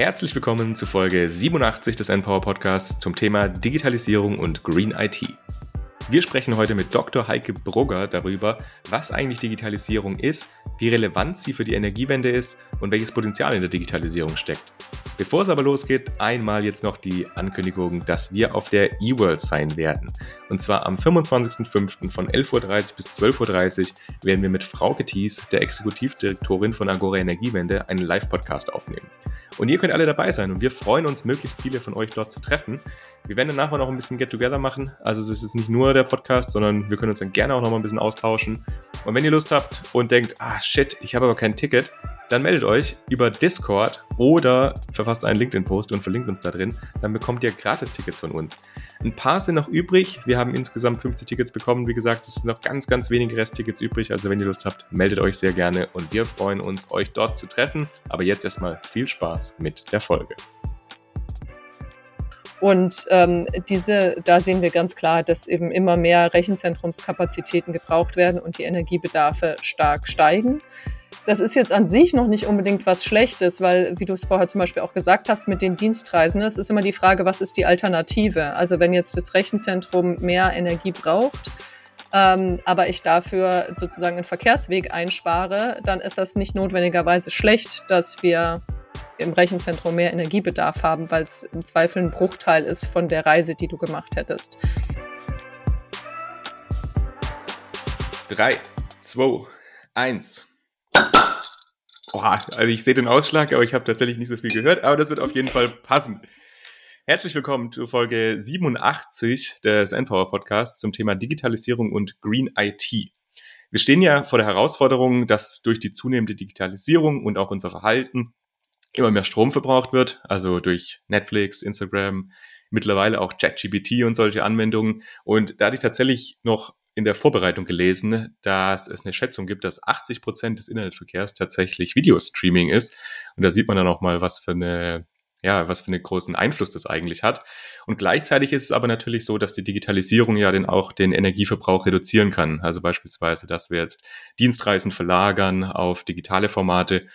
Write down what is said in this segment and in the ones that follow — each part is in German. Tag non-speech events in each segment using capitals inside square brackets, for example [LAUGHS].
Herzlich willkommen zu Folge 87 des Empower Podcasts zum Thema Digitalisierung und Green IT. Wir sprechen heute mit Dr. Heike Brugger darüber, was eigentlich Digitalisierung ist, wie relevant sie für die Energiewende ist und welches Potenzial in der Digitalisierung steckt. Bevor es aber losgeht, einmal jetzt noch die Ankündigung, dass wir auf der eWorld sein werden. Und zwar am 25.05. von 11.30 Uhr bis 12.30 Uhr werden wir mit Frauke Thies, der Exekutivdirektorin von Agora Energiewende, einen Live-Podcast aufnehmen. Und ihr könnt alle dabei sein und wir freuen uns, möglichst viele von euch dort zu treffen. Wir werden danach noch ein bisschen Get-Together machen. Also es ist jetzt nicht nur der Podcast, sondern wir können uns dann gerne auch noch mal ein bisschen austauschen. Und wenn ihr Lust habt und denkt, ah shit, ich habe aber kein Ticket, dann meldet euch über Discord oder verfasst einen LinkedIn-Post und verlinkt uns da drin. Dann bekommt ihr Gratis-Tickets von uns. Ein paar sind noch übrig. Wir haben insgesamt 50 Tickets bekommen. Wie gesagt, es sind noch ganz, ganz wenige Resttickets übrig. Also wenn ihr Lust habt, meldet euch sehr gerne und wir freuen uns, euch dort zu treffen. Aber jetzt erstmal viel Spaß mit der Folge. Und ähm, diese, da sehen wir ganz klar, dass eben immer mehr Rechenzentrumskapazitäten gebraucht werden und die Energiebedarfe stark steigen. Das ist jetzt an sich noch nicht unbedingt was Schlechtes, weil, wie du es vorher zum Beispiel auch gesagt hast, mit den Dienstreisen, es ist immer die Frage, was ist die Alternative? Also wenn jetzt das Rechenzentrum mehr Energie braucht, ähm, aber ich dafür sozusagen einen Verkehrsweg einspare, dann ist das nicht notwendigerweise schlecht, dass wir im Rechenzentrum mehr Energiebedarf haben, weil es im Zweifel ein Bruchteil ist von der Reise, die du gemacht hättest. 3, 2, 1. Boah, also ich sehe den Ausschlag, aber ich habe tatsächlich nicht so viel gehört, aber das wird auf jeden Fall passen. Herzlich willkommen zu Folge 87 des Endpower Podcasts zum Thema Digitalisierung und Green IT. Wir stehen ja vor der Herausforderung, dass durch die zunehmende Digitalisierung und auch unser Verhalten immer mehr Strom verbraucht wird, also durch Netflix, Instagram, mittlerweile auch ChatGPT und solche Anwendungen. Und da hatte ich tatsächlich noch in der Vorbereitung gelesen, dass es eine Schätzung gibt, dass 80 Prozent des Internetverkehrs tatsächlich Videostreaming ist. Und da sieht man dann auch mal, was für eine ja, was für einen großen Einfluss das eigentlich hat. Und gleichzeitig ist es aber natürlich so, dass die Digitalisierung ja den auch den Energieverbrauch reduzieren kann. Also beispielsweise, dass wir jetzt Dienstreisen verlagern auf digitale Formate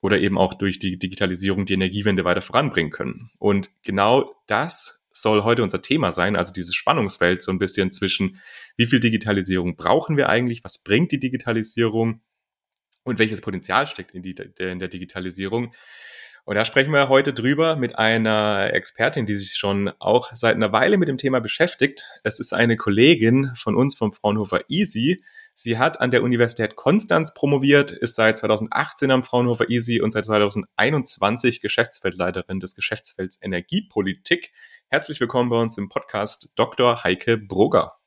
oder eben auch durch die Digitalisierung die Energiewende weiter voranbringen können. Und genau das soll heute unser Thema sein, also dieses Spannungsfeld so ein bisschen zwischen, wie viel Digitalisierung brauchen wir eigentlich, was bringt die Digitalisierung und welches Potenzial steckt in, die, in der Digitalisierung. Und da sprechen wir heute drüber mit einer Expertin, die sich schon auch seit einer Weile mit dem Thema beschäftigt. Es ist eine Kollegin von uns vom Fraunhofer Easy. Sie hat an der Universität Konstanz promoviert, ist seit 2018 am Fraunhofer Easy und seit 2021 Geschäftsfeldleiterin des Geschäftsfelds Energiepolitik. Herzlich willkommen bei uns im Podcast Dr. Heike Brugger.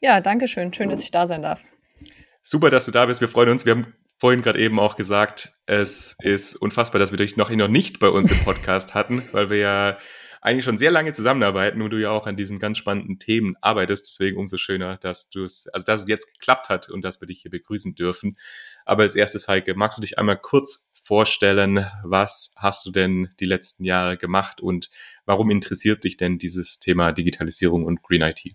Ja, danke schön. Schön, dass ich da sein darf. Super, dass du da bist. Wir freuen uns. Wir haben vorhin gerade eben auch gesagt, es ist unfassbar, dass wir dich noch, noch nicht bei uns im Podcast [LAUGHS] hatten, weil wir ja eigentlich schon sehr lange zusammenarbeiten und du ja auch an diesen ganz spannenden Themen arbeitest. Deswegen umso schöner, dass du es, also dass es jetzt geklappt hat und dass wir dich hier begrüßen dürfen. Aber als erstes, Heike, magst du dich einmal kurz vorstellen, was hast du denn die letzten Jahre gemacht und warum interessiert dich denn dieses Thema Digitalisierung und Green IT?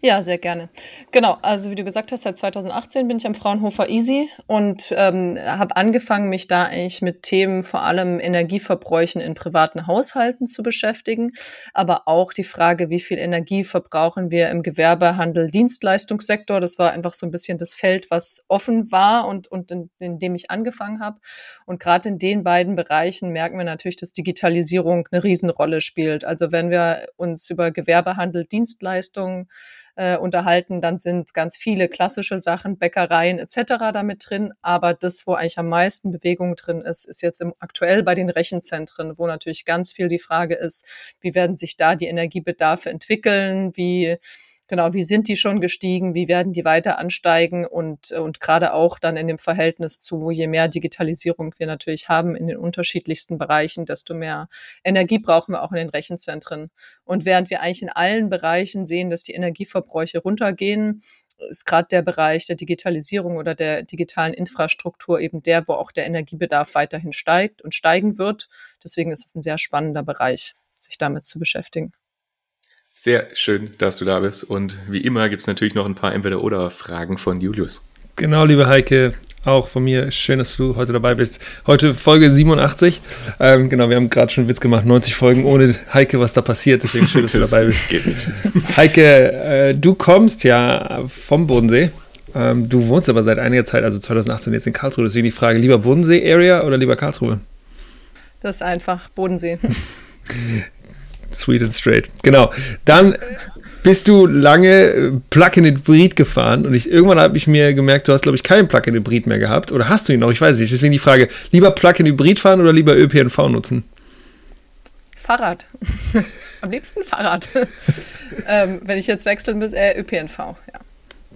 Ja, sehr gerne. Genau, also wie du gesagt hast, seit 2018 bin ich am Fraunhofer Easy und ähm, habe angefangen, mich da eigentlich mit Themen vor allem Energieverbräuchen in privaten Haushalten zu beschäftigen, aber auch die Frage, wie viel Energie verbrauchen wir im Gewerbehandel, Dienstleistungssektor. Das war einfach so ein bisschen das Feld, was offen war und, und in, in dem ich angefangen habe. Und gerade in den beiden Bereichen merken wir natürlich, dass Digitalisierung eine Riesenrolle spielt. Also wenn wir uns über Gewerbehandel, Dienstleistungen äh, unterhalten, dann sind ganz viele klassische Sachen, Bäckereien etc. damit drin. Aber das, wo eigentlich am meisten Bewegung drin ist, ist jetzt im, aktuell bei den Rechenzentren, wo natürlich ganz viel die Frage ist, wie werden sich da die Energiebedarfe entwickeln, wie Genau, wie sind die schon gestiegen, wie werden die weiter ansteigen und, und gerade auch dann in dem Verhältnis zu, je mehr Digitalisierung wir natürlich haben in den unterschiedlichsten Bereichen, desto mehr Energie brauchen wir auch in den Rechenzentren. Und während wir eigentlich in allen Bereichen sehen, dass die Energieverbräuche runtergehen, ist gerade der Bereich der Digitalisierung oder der digitalen Infrastruktur eben der, wo auch der Energiebedarf weiterhin steigt und steigen wird. Deswegen ist es ein sehr spannender Bereich, sich damit zu beschäftigen. Sehr schön, dass du da bist. Und wie immer gibt es natürlich noch ein paar Entweder-Oder-Fragen von Julius. Genau, liebe Heike, auch von mir schön, dass du heute dabei bist. Heute Folge 87. Ähm, genau, wir haben gerade schon einen Witz gemacht, 90 Folgen ohne Heike, was da passiert. Deswegen schön, dass [LAUGHS] das du dabei bist. Geht nicht. Heike, äh, du kommst ja vom Bodensee. Ähm, du wohnst aber seit einiger Zeit, also 2018 jetzt in Karlsruhe. Deswegen die Frage, lieber Bodensee-Area oder lieber Karlsruhe? Das ist einfach Bodensee. [LAUGHS] Sweet and straight. Genau. Dann bist du lange äh, Plug-in-Hybrid gefahren und ich, irgendwann habe ich mir gemerkt, du hast, glaube ich, keinen Plug-in-Hybrid mehr gehabt. Oder hast du ihn noch? Ich weiß nicht. Deswegen die Frage, lieber Plug-in-Hybrid fahren oder lieber ÖPNV nutzen? Fahrrad. [LAUGHS] Am liebsten Fahrrad. [LAUGHS] ähm, wenn ich jetzt wechseln muss, äh, ÖPNV, ja.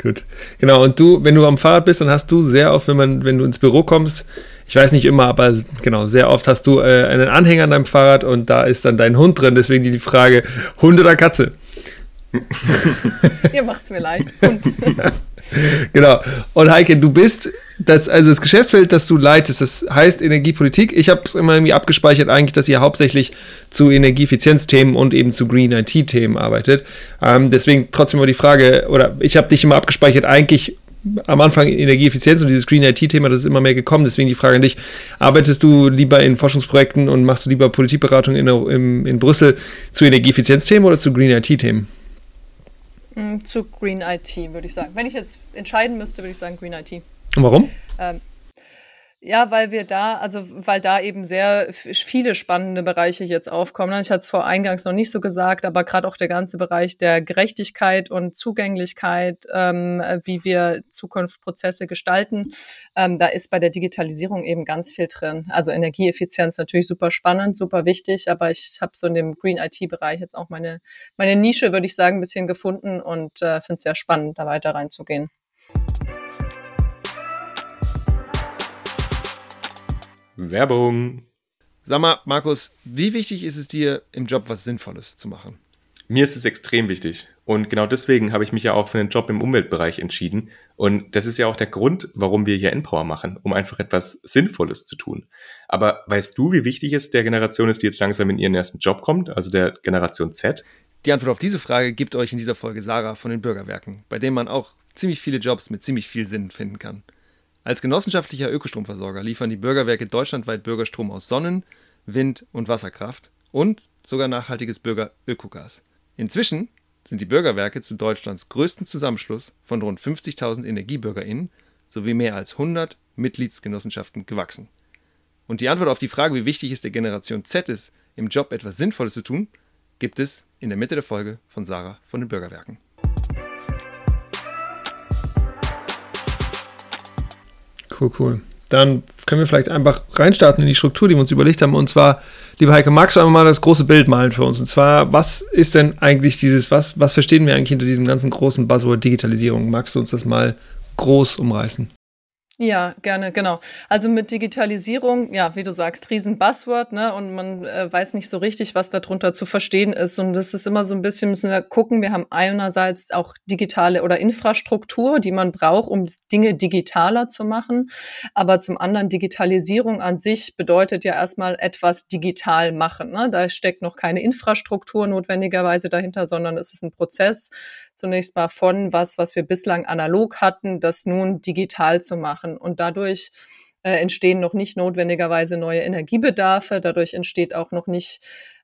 Gut. Genau, und du, wenn du am Fahrrad bist, dann hast du sehr oft, wenn man, wenn du ins Büro kommst, ich weiß nicht immer, aber genau, sehr oft hast du äh, einen Anhänger an deinem Fahrrad und da ist dann dein Hund drin, deswegen die Frage, Hund oder Katze? Ihr macht es mir leid. [LAUGHS] genau. Und Heike, du bist das, also das Geschäftsfeld, das du leitest, das heißt Energiepolitik. Ich habe es immer irgendwie abgespeichert, eigentlich, dass ihr hauptsächlich zu Energieeffizienzthemen und eben zu Green IT-Themen arbeitet. Ähm, deswegen trotzdem mal die Frage, oder ich habe dich immer abgespeichert, eigentlich am Anfang Energieeffizienz und dieses Green IT-Thema, das ist immer mehr gekommen. Deswegen die Frage an dich: Arbeitest du lieber in Forschungsprojekten und machst du lieber Politikberatung in, in, in Brüssel zu Energieeffizienzthemen oder zu Green IT-Themen? Mm, zu Green IT, würde ich sagen. Wenn ich jetzt entscheiden müsste, würde ich sagen Green IT. Und warum? Ähm, ja, weil wir da, also weil da eben sehr viele spannende Bereiche jetzt aufkommen. Ich hatte es vor eingangs noch nicht so gesagt, aber gerade auch der ganze Bereich der Gerechtigkeit und Zugänglichkeit, ähm, wie wir Zukunftsprozesse gestalten, ähm, da ist bei der Digitalisierung eben ganz viel drin. Also Energieeffizienz natürlich super spannend, super wichtig, aber ich habe so in dem Green IT-Bereich jetzt auch meine, meine Nische, würde ich sagen, ein bisschen gefunden und äh, finde es sehr spannend, da weiter reinzugehen. Werbung. Sag mal, Markus, wie wichtig ist es dir, im Job was Sinnvolles zu machen? Mir ist es extrem wichtig. Und genau deswegen habe ich mich ja auch für einen Job im Umweltbereich entschieden. Und das ist ja auch der Grund, warum wir hier Empower machen, um einfach etwas Sinnvolles zu tun. Aber weißt du, wie wichtig es der Generation ist, die jetzt langsam in ihren ersten Job kommt, also der Generation Z? Die Antwort auf diese Frage gibt euch in dieser Folge Sarah von den Bürgerwerken, bei dem man auch ziemlich viele Jobs mit ziemlich viel Sinn finden kann. Als genossenschaftlicher Ökostromversorger liefern die Bürgerwerke deutschlandweit Bürgerstrom aus Sonnen-, Wind- und Wasserkraft und sogar nachhaltiges Bürger-Ökogas. Inzwischen sind die Bürgerwerke zu Deutschlands größten Zusammenschluss von rund 50.000 EnergiebürgerInnen sowie mehr als 100 Mitgliedsgenossenschaften gewachsen. Und die Antwort auf die Frage, wie wichtig es der Generation Z ist, im Job etwas Sinnvolles zu tun, gibt es in der Mitte der Folge von Sarah von den Bürgerwerken. Cool, cool. Dann können wir vielleicht einfach reinstarten in die Struktur, die wir uns überlegt haben. Und zwar, liebe Heike, magst du einmal mal das große Bild malen für uns? Und zwar, was ist denn eigentlich dieses, was, was verstehen wir eigentlich hinter diesem ganzen großen Buzzword Digitalisierung? Magst du uns das mal groß umreißen? Ja, gerne, genau. Also mit Digitalisierung, ja, wie du sagst, riesen Buzzword, ne? Und man äh, weiß nicht so richtig, was darunter zu verstehen ist. Und das ist immer so ein bisschen, müssen wir gucken. Wir haben einerseits auch digitale oder Infrastruktur, die man braucht, um Dinge digitaler zu machen. Aber zum anderen Digitalisierung an sich bedeutet ja erstmal etwas digital machen. Ne? Da steckt noch keine Infrastruktur notwendigerweise dahinter, sondern es ist ein Prozess, zunächst mal von was, was wir bislang analog hatten, das nun digital zu machen. Und dadurch äh, entstehen noch nicht notwendigerweise neue Energiebedarfe. Dadurch entsteht auch noch nicht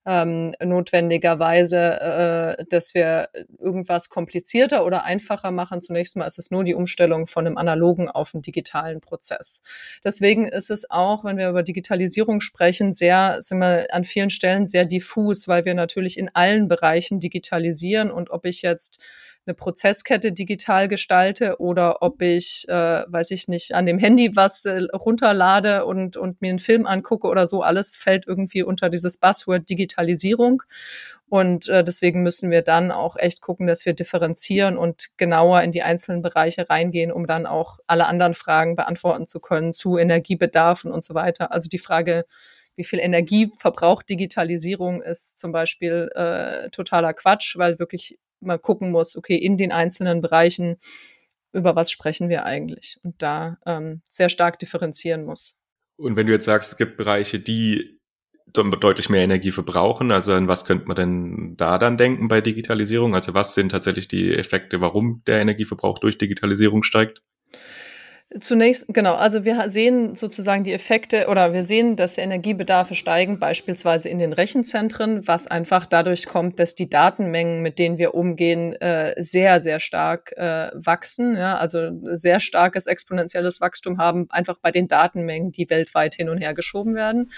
ähm, notwendigerweise, äh, dass wir irgendwas komplizierter oder einfacher machen. Zunächst mal ist es nur die Umstellung von einem analogen auf einen digitalen Prozess. Deswegen ist es auch, wenn wir über Digitalisierung sprechen, sehr, sind wir an vielen Stellen sehr diffus, weil wir natürlich in allen Bereichen digitalisieren und ob ich jetzt eine Prozesskette digital gestalte oder ob ich, äh, weiß ich nicht, an dem Handy was äh, runterlade und, und mir einen Film angucke oder so. Alles fällt irgendwie unter dieses Buzzword Digitalisierung. Und äh, deswegen müssen wir dann auch echt gucken, dass wir differenzieren und genauer in die einzelnen Bereiche reingehen, um dann auch alle anderen Fragen beantworten zu können zu Energiebedarfen und so weiter. Also die Frage, wie viel Energie verbraucht Digitalisierung, ist zum Beispiel äh, totaler Quatsch, weil wirklich mal gucken muss, okay, in den einzelnen Bereichen, über was sprechen wir eigentlich und da ähm, sehr stark differenzieren muss. Und wenn du jetzt sagst, es gibt Bereiche, die deutlich mehr Energie verbrauchen, also an was könnte man denn da dann denken bei Digitalisierung? Also was sind tatsächlich die Effekte, warum der Energieverbrauch durch Digitalisierung steigt? Zunächst, genau, also wir sehen sozusagen die Effekte oder wir sehen, dass Energiebedarfe steigen, beispielsweise in den Rechenzentren, was einfach dadurch kommt, dass die Datenmengen, mit denen wir umgehen, äh, sehr, sehr stark äh, wachsen, ja, also sehr starkes exponentielles Wachstum haben, einfach bei den Datenmengen, die weltweit hin und her geschoben werden.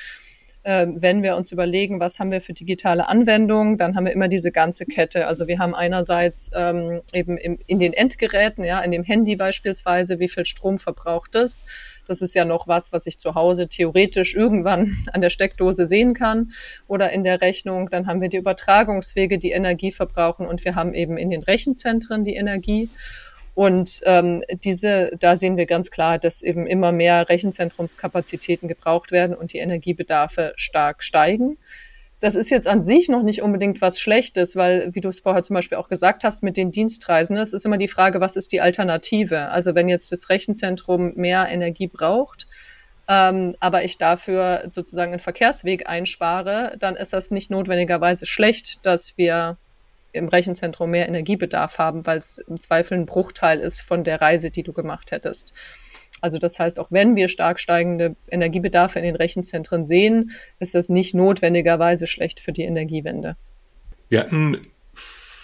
Ähm, wenn wir uns überlegen, was haben wir für digitale Anwendungen, dann haben wir immer diese ganze Kette. Also wir haben einerseits ähm, eben im, in den Endgeräten, ja, in dem Handy beispielsweise, wie viel Strom verbraucht es. Das ist ja noch was, was ich zu Hause theoretisch irgendwann [LAUGHS] an der Steckdose sehen kann oder in der Rechnung. Dann haben wir die Übertragungswege, die Energie verbrauchen und wir haben eben in den Rechenzentren die Energie. Und ähm, diese, da sehen wir ganz klar, dass eben immer mehr Rechenzentrumskapazitäten gebraucht werden und die Energiebedarfe stark steigen. Das ist jetzt an sich noch nicht unbedingt was Schlechtes, weil, wie du es vorher zum Beispiel auch gesagt hast, mit den Dienstreisen, es ist immer die Frage, was ist die Alternative? Also wenn jetzt das Rechenzentrum mehr Energie braucht, ähm, aber ich dafür sozusagen einen Verkehrsweg einspare, dann ist das nicht notwendigerweise schlecht, dass wir im Rechenzentrum mehr Energiebedarf haben, weil es im Zweifel ein Bruchteil ist von der Reise, die du gemacht hättest. Also das heißt, auch wenn wir stark steigende Energiebedarfe in den Rechenzentren sehen, ist das nicht notwendigerweise schlecht für die Energiewende. Wir hatten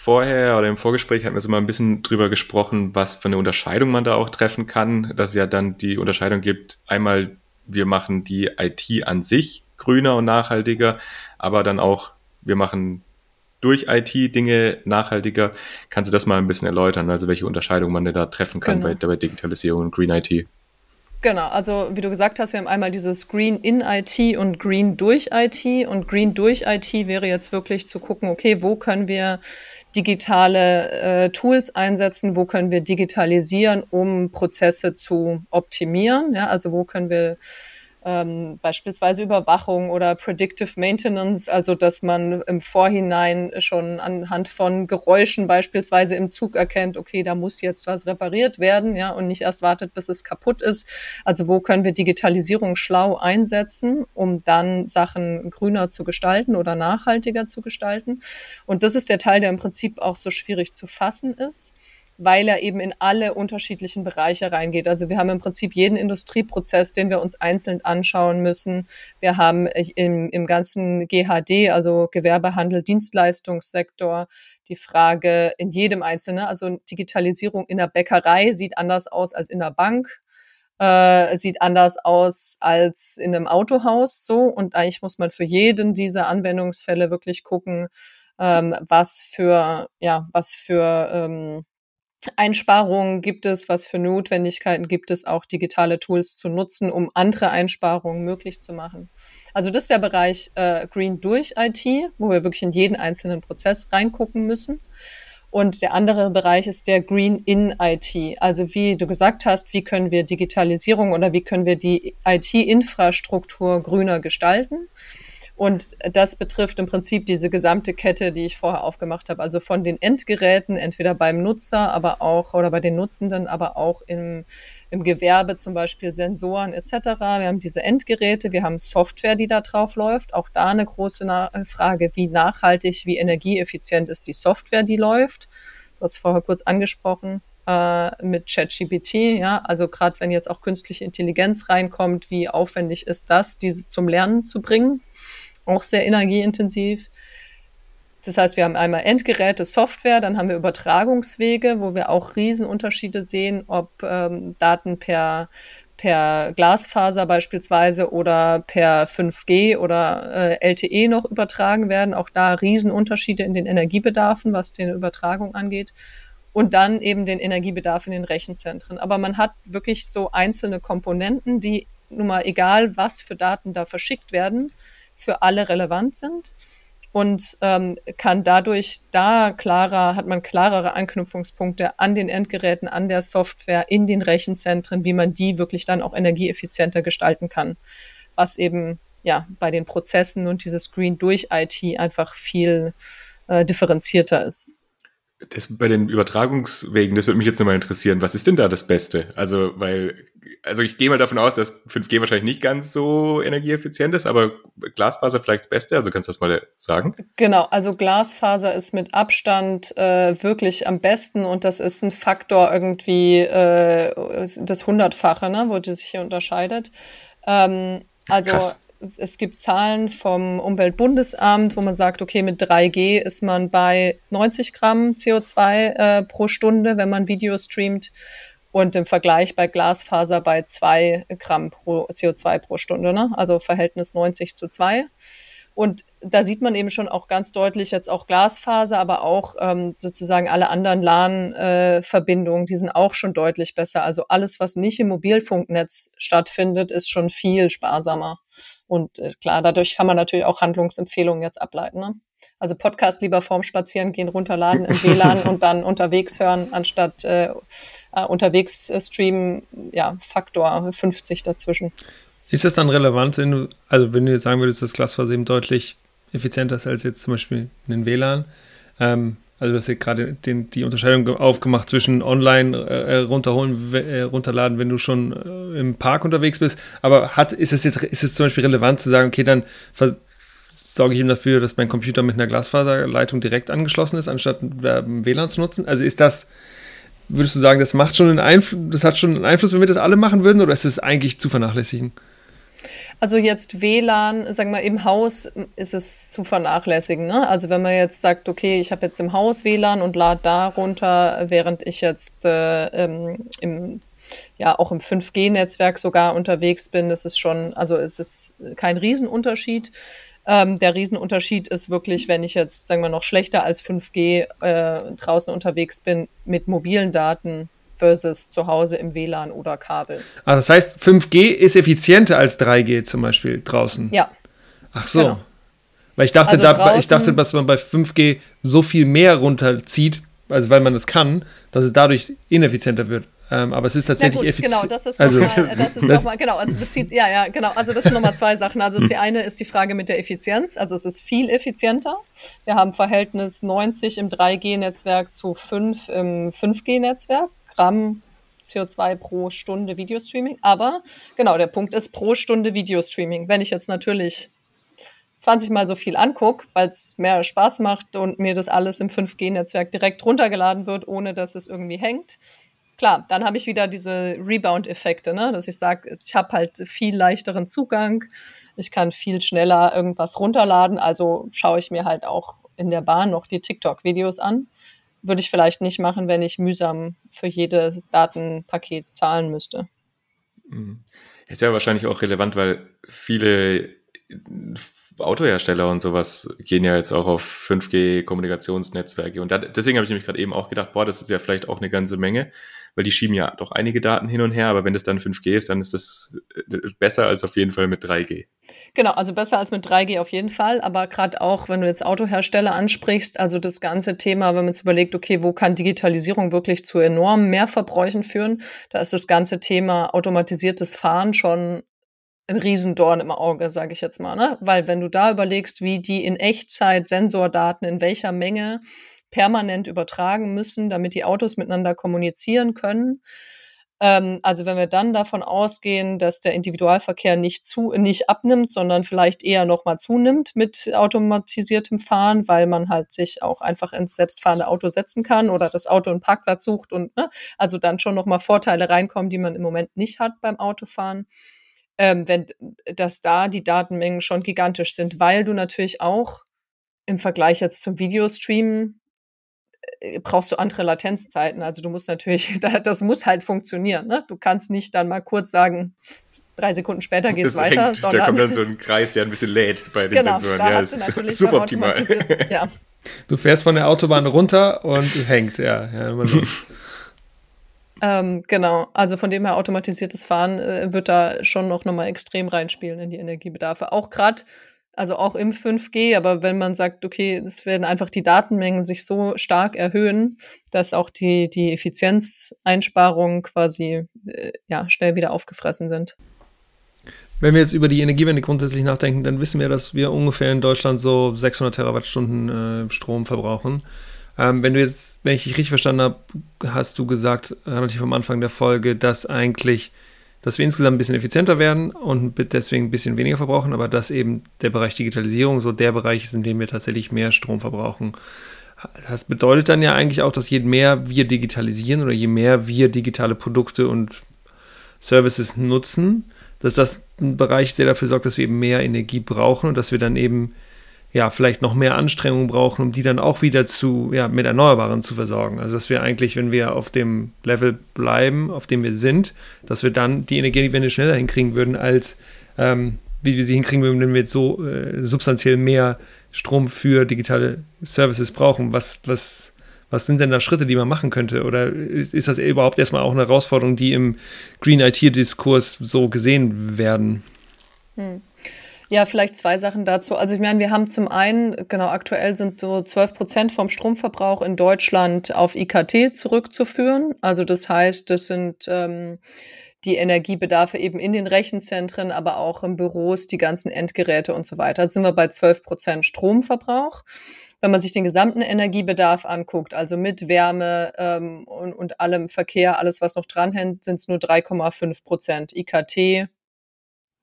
vorher oder im Vorgespräch hatten wir so mal ein bisschen drüber gesprochen, was für eine Unterscheidung man da auch treffen kann, dass es ja dann die Unterscheidung gibt, einmal wir machen die IT an sich grüner und nachhaltiger, aber dann auch wir machen durch IT Dinge nachhaltiger. Kannst du das mal ein bisschen erläutern, also welche Unterscheidung man da treffen kann genau. bei, bei Digitalisierung und Green IT? Genau, also wie du gesagt hast, wir haben einmal dieses Green in IT und Green durch IT. Und Green durch IT wäre jetzt wirklich zu gucken, okay, wo können wir digitale äh, Tools einsetzen, wo können wir digitalisieren, um Prozesse zu optimieren. Ja, also wo können wir ähm, beispielsweise Überwachung oder Predictive Maintenance, also dass man im Vorhinein schon anhand von Geräuschen beispielsweise im Zug erkennt, okay, da muss jetzt was repariert werden, ja, und nicht erst wartet, bis es kaputt ist. Also wo können wir Digitalisierung schlau einsetzen, um dann Sachen grüner zu gestalten oder nachhaltiger zu gestalten? Und das ist der Teil, der im Prinzip auch so schwierig zu fassen ist weil er eben in alle unterschiedlichen Bereiche reingeht. Also wir haben im Prinzip jeden Industrieprozess, den wir uns einzeln anschauen müssen. Wir haben im, im ganzen GHD, also Gewerbehandel, Dienstleistungssektor, die Frage in jedem Einzelnen. Also Digitalisierung in der Bäckerei sieht anders aus als in der Bank. Äh, sieht anders aus als in einem Autohaus so und eigentlich muss man für jeden dieser Anwendungsfälle wirklich gucken, ähm, was für ja was für ähm, Einsparungen gibt es, was für Notwendigkeiten gibt es, auch digitale Tools zu nutzen, um andere Einsparungen möglich zu machen. Also das ist der Bereich äh, Green durch IT, wo wir wirklich in jeden einzelnen Prozess reingucken müssen. Und der andere Bereich ist der Green in IT. Also wie du gesagt hast, wie können wir Digitalisierung oder wie können wir die IT-Infrastruktur grüner gestalten? Und das betrifft im Prinzip diese gesamte Kette, die ich vorher aufgemacht habe. Also von den Endgeräten, entweder beim Nutzer, aber auch oder bei den Nutzenden, aber auch im, im Gewerbe, zum Beispiel Sensoren etc. Wir haben diese Endgeräte, wir haben Software, die da drauf läuft. Auch da eine große Frage, wie nachhaltig, wie energieeffizient ist die Software, die läuft. Du hast vorher kurz angesprochen äh, mit ChatGPT, ja, also gerade wenn jetzt auch künstliche Intelligenz reinkommt, wie aufwendig ist das, diese zum Lernen zu bringen? Auch sehr energieintensiv. Das heißt, wir haben einmal Endgeräte, Software, dann haben wir Übertragungswege, wo wir auch Riesenunterschiede sehen, ob ähm, Daten per, per Glasfaser beispielsweise oder per 5G oder äh, LTE noch übertragen werden. Auch da Riesenunterschiede in den Energiebedarfen, was die Übertragung angeht. Und dann eben den Energiebedarf in den Rechenzentren. Aber man hat wirklich so einzelne Komponenten, die nun mal egal, was für Daten da verschickt werden, für alle relevant sind und ähm, kann dadurch da klarer, hat man klarere Anknüpfungspunkte an den Endgeräten, an der Software, in den Rechenzentren, wie man die wirklich dann auch energieeffizienter gestalten kann. Was eben ja bei den Prozessen und dieses Screen durch IT einfach viel äh, differenzierter ist. Das bei den Übertragungswegen, das würde mich jetzt nochmal interessieren. Was ist denn da das Beste? Also, weil, also ich gehe mal davon aus, dass 5G wahrscheinlich nicht ganz so energieeffizient ist, aber Glasfaser vielleicht das Beste. Also kannst du das mal sagen? Genau, also Glasfaser ist mit Abstand äh, wirklich am besten und das ist ein Faktor irgendwie äh, das Hundertfache, ne, wo die sich hier unterscheidet. Ähm, also Krass es gibt Zahlen vom Umweltbundesamt, wo man sagt, okay, mit 3G ist man bei 90 Gramm CO2 äh, pro Stunde, wenn man Video streamt. Und im Vergleich bei Glasfaser bei 2 Gramm pro CO2 pro Stunde, ne? also Verhältnis 90 zu 2. Und da sieht man eben schon auch ganz deutlich jetzt auch Glasfaser, aber auch ähm, sozusagen alle anderen LAN-Verbindungen, äh, die sind auch schon deutlich besser. Also alles, was nicht im Mobilfunknetz stattfindet, ist schon viel sparsamer. Und äh, klar, dadurch kann man natürlich auch Handlungsempfehlungen jetzt ableiten. Ne? Also Podcast lieber vorm Spazieren gehen, runterladen im WLAN [LAUGHS] und dann unterwegs hören, anstatt äh, äh, unterwegs äh, streamen, ja, Faktor 50 dazwischen. Ist das dann relevant, wenn du, also wenn du jetzt sagen würdest, dass Glasfaser eben deutlich effizienter ist als jetzt zum Beispiel ein WLAN? Ähm, also du hast ja gerade die Unterscheidung aufgemacht zwischen online äh, runterholen, äh, runterladen, wenn du schon äh, im Park unterwegs bist. Aber hat, ist es jetzt ist es zum Beispiel relevant zu sagen, okay, dann sorge ich eben dafür, dass mein Computer mit einer Glasfaserleitung direkt angeschlossen ist, anstatt WLAN zu nutzen? Also ist das, würdest du sagen, das macht schon einen Einfluss, das hat schon einen Einfluss, wenn wir das alle machen würden, oder ist es eigentlich zu vernachlässigen? Also jetzt WLAN, sagen wir im Haus ist es zu vernachlässigen. Ne? Also wenn man jetzt sagt, okay, ich habe jetzt im Haus WLAN und lade da runter, während ich jetzt äh, ähm, im ja auch im 5G-Netzwerk sogar unterwegs bin, das ist schon, also es ist kein Riesenunterschied. Ähm, der Riesenunterschied ist wirklich, wenn ich jetzt, sagen wir noch schlechter als 5G äh, draußen unterwegs bin, mit mobilen Daten versus zu Hause im WLAN oder Kabel. Ah, das heißt, 5G ist effizienter als 3G zum Beispiel draußen. Ja. Ach so. Genau. Weil ich dachte, also da, ich dachte, dass man bei 5G so viel mehr runterzieht, also weil man das kann, dass es dadurch ineffizienter wird. Ähm, aber es ist tatsächlich effizient. Genau, das ist also, nochmal, das ist nochmal, genau, also bezieht, ja, ja, genau, also das sind nochmal zwei Sachen. Also die eine ist die Frage mit der Effizienz, also es ist viel effizienter. Wir haben Verhältnis 90 im 3G-Netzwerk zu 5 im 5G-Netzwerk. Gramm CO2 pro Stunde Videostreaming. Aber genau, der Punkt ist pro Stunde Videostreaming. Wenn ich jetzt natürlich 20 mal so viel angucke, weil es mehr Spaß macht und mir das alles im 5G-Netzwerk direkt runtergeladen wird, ohne dass es irgendwie hängt. Klar, dann habe ich wieder diese Rebound-Effekte, ne? dass ich sage, ich habe halt viel leichteren Zugang, ich kann viel schneller irgendwas runterladen, also schaue ich mir halt auch in der Bahn noch die TikTok-Videos an würde ich vielleicht nicht machen, wenn ich mühsam für jedes Datenpaket zahlen müsste. Mhm. Ist ja wahrscheinlich auch relevant, weil viele Autohersteller und sowas gehen ja jetzt auch auf 5G-Kommunikationsnetzwerke. Und da, deswegen habe ich nämlich gerade eben auch gedacht, boah, das ist ja vielleicht auch eine ganze Menge weil die schieben ja doch einige Daten hin und her, aber wenn das dann 5G ist, dann ist das äh, besser als auf jeden Fall mit 3G. Genau, also besser als mit 3G auf jeden Fall, aber gerade auch, wenn du jetzt Autohersteller ansprichst, also das ganze Thema, wenn man sich überlegt, okay, wo kann Digitalisierung wirklich zu enormen Mehrverbräuchen führen, da ist das ganze Thema automatisiertes Fahren schon ein Riesendorn im Auge, sage ich jetzt mal, ne? Weil wenn du da überlegst, wie die in Echtzeit Sensordaten in welcher Menge permanent übertragen müssen, damit die Autos miteinander kommunizieren können. Ähm, also wenn wir dann davon ausgehen, dass der Individualverkehr nicht zu, nicht abnimmt, sondern vielleicht eher nochmal zunimmt mit automatisiertem Fahren, weil man halt sich auch einfach ins selbstfahrende Auto setzen kann oder das Auto einen Parkplatz sucht und ne, also dann schon nochmal Vorteile reinkommen, die man im Moment nicht hat beim Autofahren. Ähm, wenn, dass da die Datenmengen schon gigantisch sind, weil du natürlich auch im Vergleich jetzt zum Videostreamen äh, brauchst du andere Latenzzeiten. Also du musst natürlich, [LAUGHS] das muss halt funktionieren. Ne? Du kannst nicht dann mal kurz sagen, drei Sekunden später geht es weiter. Hängt, da kommt dann so ein Kreis, der ein bisschen lädt bei den genau, Sensoren. Da ja, hast du natürlich [LAUGHS] super optimal. Ja. Du fährst von der Autobahn runter und hängt, ja. ja [LAUGHS] ähm, genau, also von dem her automatisiertes Fahren äh, wird da schon noch nochmal extrem reinspielen in die Energiebedarfe. Auch gerade also auch im 5G, aber wenn man sagt, okay, es werden einfach die Datenmengen sich so stark erhöhen, dass auch die, die Effizienzeinsparungen quasi äh, ja, schnell wieder aufgefressen sind. Wenn wir jetzt über die Energiewende grundsätzlich nachdenken, dann wissen wir, dass wir ungefähr in Deutschland so 600 Terawattstunden äh, Strom verbrauchen. Ähm, wenn du jetzt, wenn ich dich richtig verstanden habe, hast du gesagt, relativ am Anfang der Folge, dass eigentlich, dass wir insgesamt ein bisschen effizienter werden und deswegen ein bisschen weniger verbrauchen, aber dass eben der Bereich Digitalisierung so der Bereich ist, in dem wir tatsächlich mehr Strom verbrauchen. Das bedeutet dann ja eigentlich auch, dass je mehr wir digitalisieren oder je mehr wir digitale Produkte und Services nutzen, dass das ein Bereich der dafür sorgt, dass wir eben mehr Energie brauchen und dass wir dann eben ja vielleicht noch mehr Anstrengungen brauchen, um die dann auch wieder zu ja mit Erneuerbaren zu versorgen. Also dass wir eigentlich, wenn wir auf dem Level bleiben, auf dem wir sind, dass wir dann die Energiewende schneller hinkriegen würden als ähm, wie wir sie hinkriegen würden, wenn wir jetzt so äh, substanziell mehr Strom für digitale Services brauchen. Was was was sind denn da Schritte, die man machen könnte? Oder ist, ist das überhaupt erstmal auch eine Herausforderung, die im Green IT-Diskurs so gesehen werden? Hm. Ja, vielleicht zwei Sachen dazu. Also ich meine, wir haben zum einen, genau, aktuell sind so 12 Prozent vom Stromverbrauch in Deutschland auf IKT zurückzuführen. Also das heißt, das sind ähm, die Energiebedarfe eben in den Rechenzentren, aber auch im Büros, die ganzen Endgeräte und so weiter. Da sind wir bei 12 Prozent Stromverbrauch. Wenn man sich den gesamten Energiebedarf anguckt, also mit Wärme ähm, und, und allem Verkehr, alles, was noch dranhängt, sind es nur 3,5 Prozent IKT,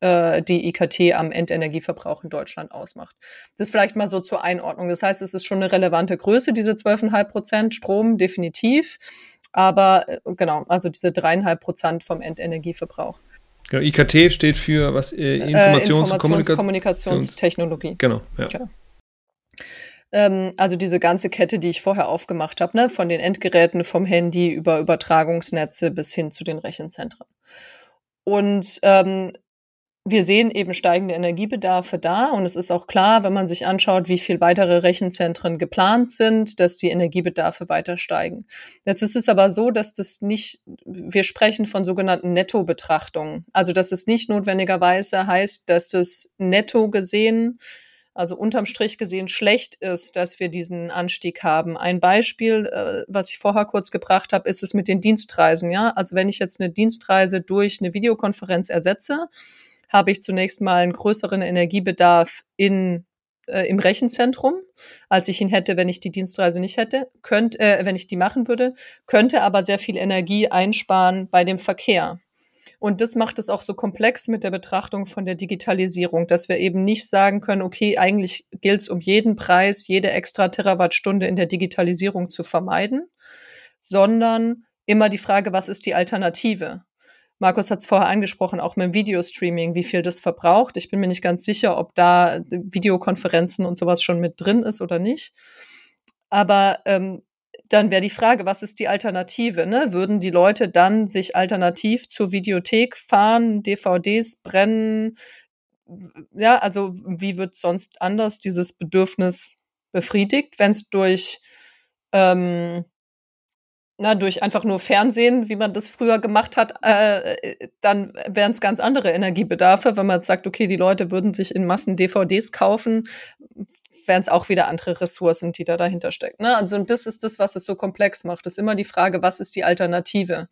äh, die IKT am Endenergieverbrauch in Deutschland ausmacht. Das ist vielleicht mal so zur Einordnung. Das heißt, es ist schon eine relevante Größe, diese 12,5 Prozent Strom, definitiv. Aber äh, genau, also diese dreieinhalb Prozent vom Endenergieverbrauch. Genau, IKT steht für was? Äh, Informations-, äh, Informations Kommunika Kommunikationstechnologie. Genau, ja. Genau. Ähm, also diese ganze Kette, die ich vorher aufgemacht habe, ne, von den Endgeräten, vom Handy über Übertragungsnetze bis hin zu den Rechenzentren. Und ähm, wir sehen eben steigende Energiebedarfe da und es ist auch klar, wenn man sich anschaut, wie viel weitere Rechenzentren geplant sind, dass die Energiebedarfe weiter steigen. Jetzt ist es aber so, dass das nicht, wir sprechen von sogenannten Netto-Betrachtungen. Also, dass es nicht notwendigerweise heißt, dass es netto gesehen also unterm Strich gesehen schlecht ist, dass wir diesen Anstieg haben. Ein Beispiel, äh, was ich vorher kurz gebracht habe, ist es mit den Dienstreisen. Ja, also wenn ich jetzt eine Dienstreise durch eine Videokonferenz ersetze, habe ich zunächst mal einen größeren Energiebedarf in äh, im Rechenzentrum, als ich ihn hätte, wenn ich die Dienstreise nicht hätte, könnte, äh, wenn ich die machen würde, könnte aber sehr viel Energie einsparen bei dem Verkehr. Und das macht es auch so komplex mit der Betrachtung von der Digitalisierung, dass wir eben nicht sagen können, okay, eigentlich gilt es um jeden Preis, jede extra Terawattstunde in der Digitalisierung zu vermeiden, sondern immer die Frage, was ist die Alternative? Markus hat es vorher angesprochen, auch mit dem Videostreaming, wie viel das verbraucht. Ich bin mir nicht ganz sicher, ob da Videokonferenzen und sowas schon mit drin ist oder nicht. Aber ähm, dann wäre die Frage, was ist die Alternative? Ne? Würden die Leute dann sich alternativ zur Videothek fahren, DVDs brennen? Ja, also wie wird sonst anders dieses Bedürfnis befriedigt, wenn es durch, ähm, na, durch einfach nur Fernsehen, wie man das früher gemacht hat, äh, dann wären es ganz andere Energiebedarfe, wenn man jetzt sagt, okay, die Leute würden sich in Massen DVDs kaufen, wären es auch wieder andere Ressourcen, die da dahinter stecken. Ne? Also und das ist das, was es so komplex macht. Das ist immer die Frage, was ist die Alternative?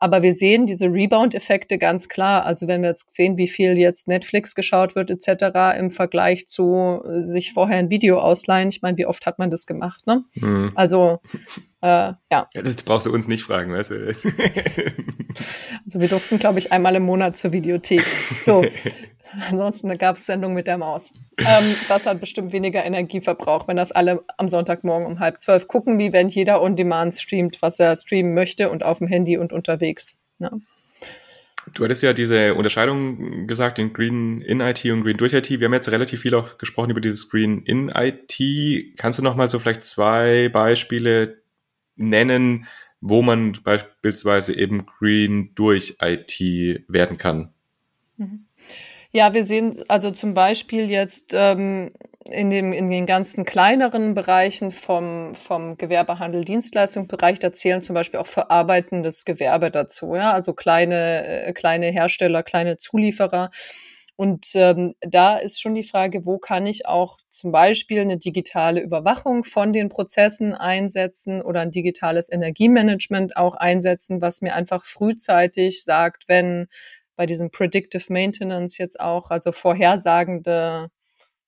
Aber wir sehen diese Rebound-Effekte ganz klar. Also wenn wir jetzt sehen, wie viel jetzt Netflix geschaut wird etc. im Vergleich zu äh, sich vorher ein Video ausleihen. Ich meine, wie oft hat man das gemacht? Ne? Mhm. Also äh, ja. Das brauchst du uns nicht fragen, weißt du. [LAUGHS] also wir durften, glaube ich, einmal im Monat zur Videothek. So, [LAUGHS] Ansonsten gab es Sendung mit der Maus. Ähm, das hat bestimmt weniger Energieverbrauch, wenn das alle am Sonntagmorgen um halb zwölf gucken, wie wenn jeder on demand streamt, was er streamen möchte und auf dem Handy und unterwegs. Ja. Du hattest ja diese Unterscheidung gesagt in Green in IT und Green durch IT. Wir haben jetzt relativ viel auch gesprochen über dieses Green in IT. Kannst du noch mal so vielleicht zwei Beispiele nennen, wo man beispielsweise eben Green durch IT werden kann? Mhm. Ja, wir sehen also zum Beispiel jetzt ähm, in, dem, in den ganzen kleineren Bereichen vom, vom Gewerbehandel, Dienstleistungsbereich, da zählen zum Beispiel auch verarbeitendes Gewerbe dazu, ja, also kleine, äh, kleine Hersteller, kleine Zulieferer. Und ähm, da ist schon die Frage, wo kann ich auch zum Beispiel eine digitale Überwachung von den Prozessen einsetzen oder ein digitales Energiemanagement auch einsetzen, was mir einfach frühzeitig sagt, wenn bei diesem Predictive Maintenance jetzt auch, also vorhersagende,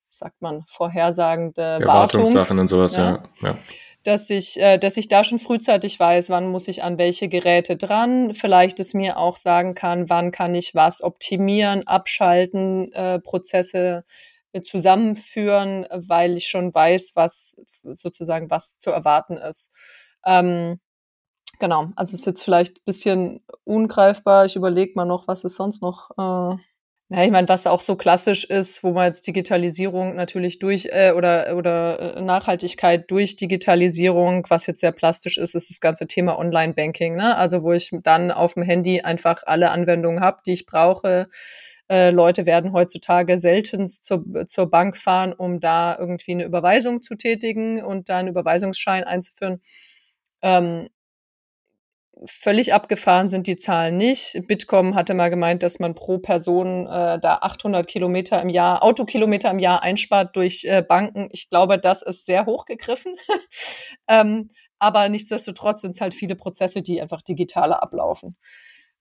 sagt man, vorhersagende Wartungssachen und sowas, ja. ja. ja. Dass ich, äh, dass ich da schon frühzeitig weiß, wann muss ich an welche Geräte dran. Vielleicht es mir auch sagen kann, wann kann ich was optimieren, abschalten, äh, Prozesse äh, zusammenführen, weil ich schon weiß, was sozusagen was zu erwarten ist. Ähm, genau, also es ist jetzt vielleicht ein bisschen ungreifbar. Ich überlege mal noch, was ist sonst noch. Äh, ja, ich meine, was auch so klassisch ist, wo man jetzt Digitalisierung natürlich durch äh, oder oder äh, Nachhaltigkeit durch Digitalisierung, was jetzt sehr plastisch ist, ist das ganze Thema Online-Banking. Ne? Also wo ich dann auf dem Handy einfach alle Anwendungen habe, die ich brauche. Äh, Leute werden heutzutage selten zur, zur Bank fahren, um da irgendwie eine Überweisung zu tätigen und da einen Überweisungsschein einzuführen. Ähm, völlig abgefahren sind die Zahlen nicht. Bitkom hatte mal gemeint, dass man pro Person äh, da 800 Kilometer im Jahr, Autokilometer im Jahr einspart durch äh, Banken. Ich glaube, das ist sehr hochgegriffen. [LAUGHS] ähm, aber nichtsdestotrotz sind es halt viele Prozesse, die einfach digitaler ablaufen.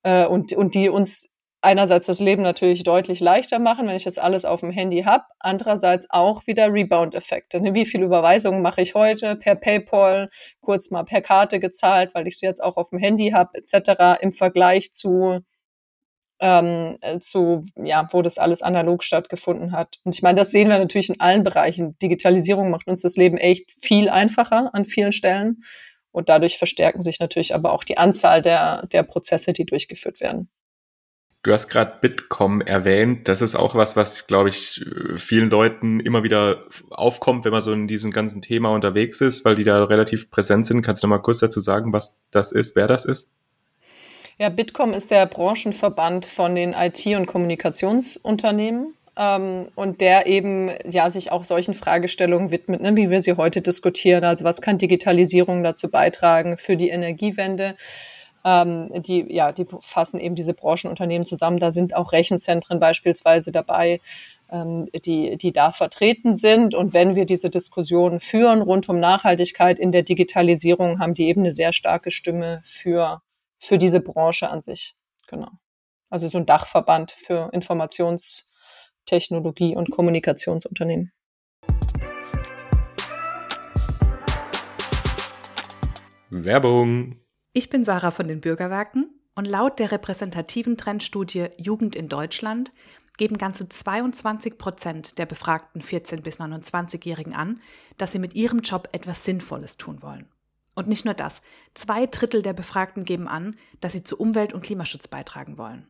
Äh, und, und die uns einerseits das Leben natürlich deutlich leichter machen, wenn ich das alles auf dem Handy habe. Andererseits auch wieder Rebound-Effekte. Ne? Wie viele Überweisungen mache ich heute per PayPal, kurz mal per Karte gezahlt, weil ich sie jetzt auch auf dem Handy habe, etc. im Vergleich zu ähm, äh, zu, ja, wo das alles analog stattgefunden hat. Und ich meine, das sehen wir natürlich in allen Bereichen. Digitalisierung macht uns das Leben echt viel einfacher an vielen Stellen. Und dadurch verstärken sich natürlich aber auch die Anzahl der, der Prozesse, die durchgeführt werden. Du hast gerade Bitkom erwähnt. Das ist auch was, was, glaube ich, vielen Leuten immer wieder aufkommt, wenn man so in diesem ganzen Thema unterwegs ist, weil die da relativ präsent sind. Kannst du noch mal kurz dazu sagen, was das ist, wer das ist? Ja, Bitkom ist der Branchenverband von den IT- und Kommunikationsunternehmen. Ähm, und der eben ja sich auch solchen Fragestellungen widmet, ne, wie wir sie heute diskutieren. Also was kann Digitalisierung dazu beitragen für die Energiewende? Ähm, die, ja, die fassen eben diese Branchenunternehmen zusammen. Da sind auch Rechenzentren beispielsweise dabei, ähm, die, die da vertreten sind. Und wenn wir diese Diskussion führen rund um Nachhaltigkeit in der Digitalisierung, haben die eben eine sehr starke Stimme für, für diese Branche an sich. Genau. Also so ein Dachverband für Informationstechnologie und Kommunikationsunternehmen. Werbung. Ich bin Sarah von den Bürgerwerken und laut der repräsentativen Trendstudie Jugend in Deutschland geben ganze 22 Prozent der befragten 14- bis 29-Jährigen an, dass sie mit ihrem Job etwas Sinnvolles tun wollen. Und nicht nur das, zwei Drittel der Befragten geben an, dass sie zu Umwelt- und Klimaschutz beitragen wollen.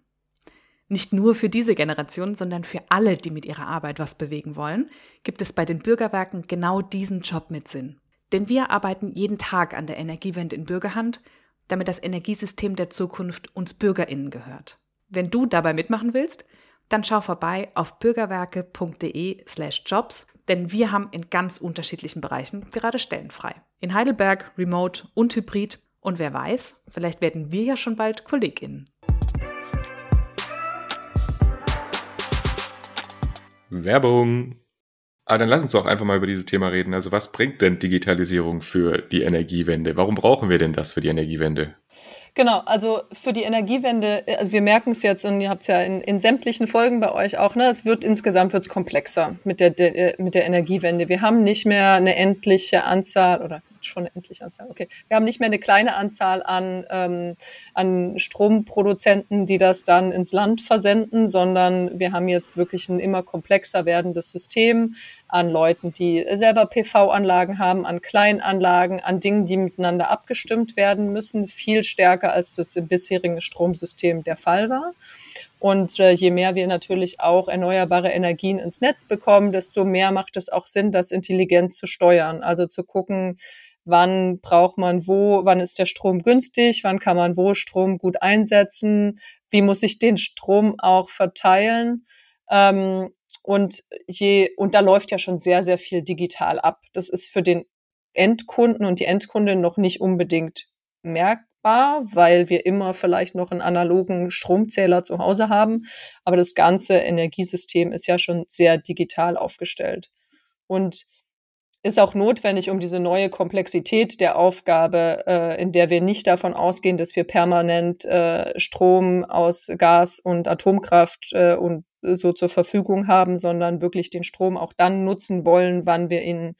Nicht nur für diese Generation, sondern für alle, die mit ihrer Arbeit was bewegen wollen, gibt es bei den Bürgerwerken genau diesen Job mit Sinn. Denn wir arbeiten jeden Tag an der Energiewende in Bürgerhand damit das Energiesystem der Zukunft uns Bürgerinnen gehört. Wenn du dabei mitmachen willst, dann schau vorbei auf bürgerwerke.de/jobs, denn wir haben in ganz unterschiedlichen Bereichen gerade Stellen frei. In Heidelberg, Remote und Hybrid und wer weiß, vielleicht werden wir ja schon bald Kolleginnen. Werbung aber dann lass uns doch einfach mal über dieses Thema reden. Also was bringt denn Digitalisierung für die Energiewende? Warum brauchen wir denn das für die Energiewende? Genau, also für die Energiewende, also wir merken es jetzt und ihr habt es ja in, in, sämtlichen Folgen bei euch auch, ne, es wird insgesamt wird's komplexer mit der, der, mit der Energiewende. Wir haben nicht mehr eine endliche Anzahl oder schon eine endliche Anzahl, okay. Wir haben nicht mehr eine kleine Anzahl an, ähm, an Stromproduzenten, die das dann ins Land versenden, sondern wir haben jetzt wirklich ein immer komplexer werdendes System an Leuten, die selber PV-Anlagen haben, an Kleinanlagen, an Dingen, die miteinander abgestimmt werden müssen, viel stärker als das im bisherigen Stromsystem der Fall war. Und äh, je mehr wir natürlich auch erneuerbare Energien ins Netz bekommen, desto mehr macht es auch Sinn, das intelligent zu steuern. Also zu gucken, wann braucht man wo, wann ist der Strom günstig, wann kann man wo Strom gut einsetzen, wie muss ich den Strom auch verteilen. Ähm, und je, und da läuft ja schon sehr, sehr viel digital ab. Das ist für den Endkunden und die Endkundin noch nicht unbedingt merkbar, weil wir immer vielleicht noch einen analogen Stromzähler zu Hause haben. Aber das ganze Energiesystem ist ja schon sehr digital aufgestellt. Und ist auch notwendig, um diese neue Komplexität der Aufgabe, äh, in der wir nicht davon ausgehen, dass wir permanent äh, Strom aus Gas und Atomkraft äh, und so zur Verfügung haben, sondern wirklich den Strom auch dann nutzen wollen, wann wir ihn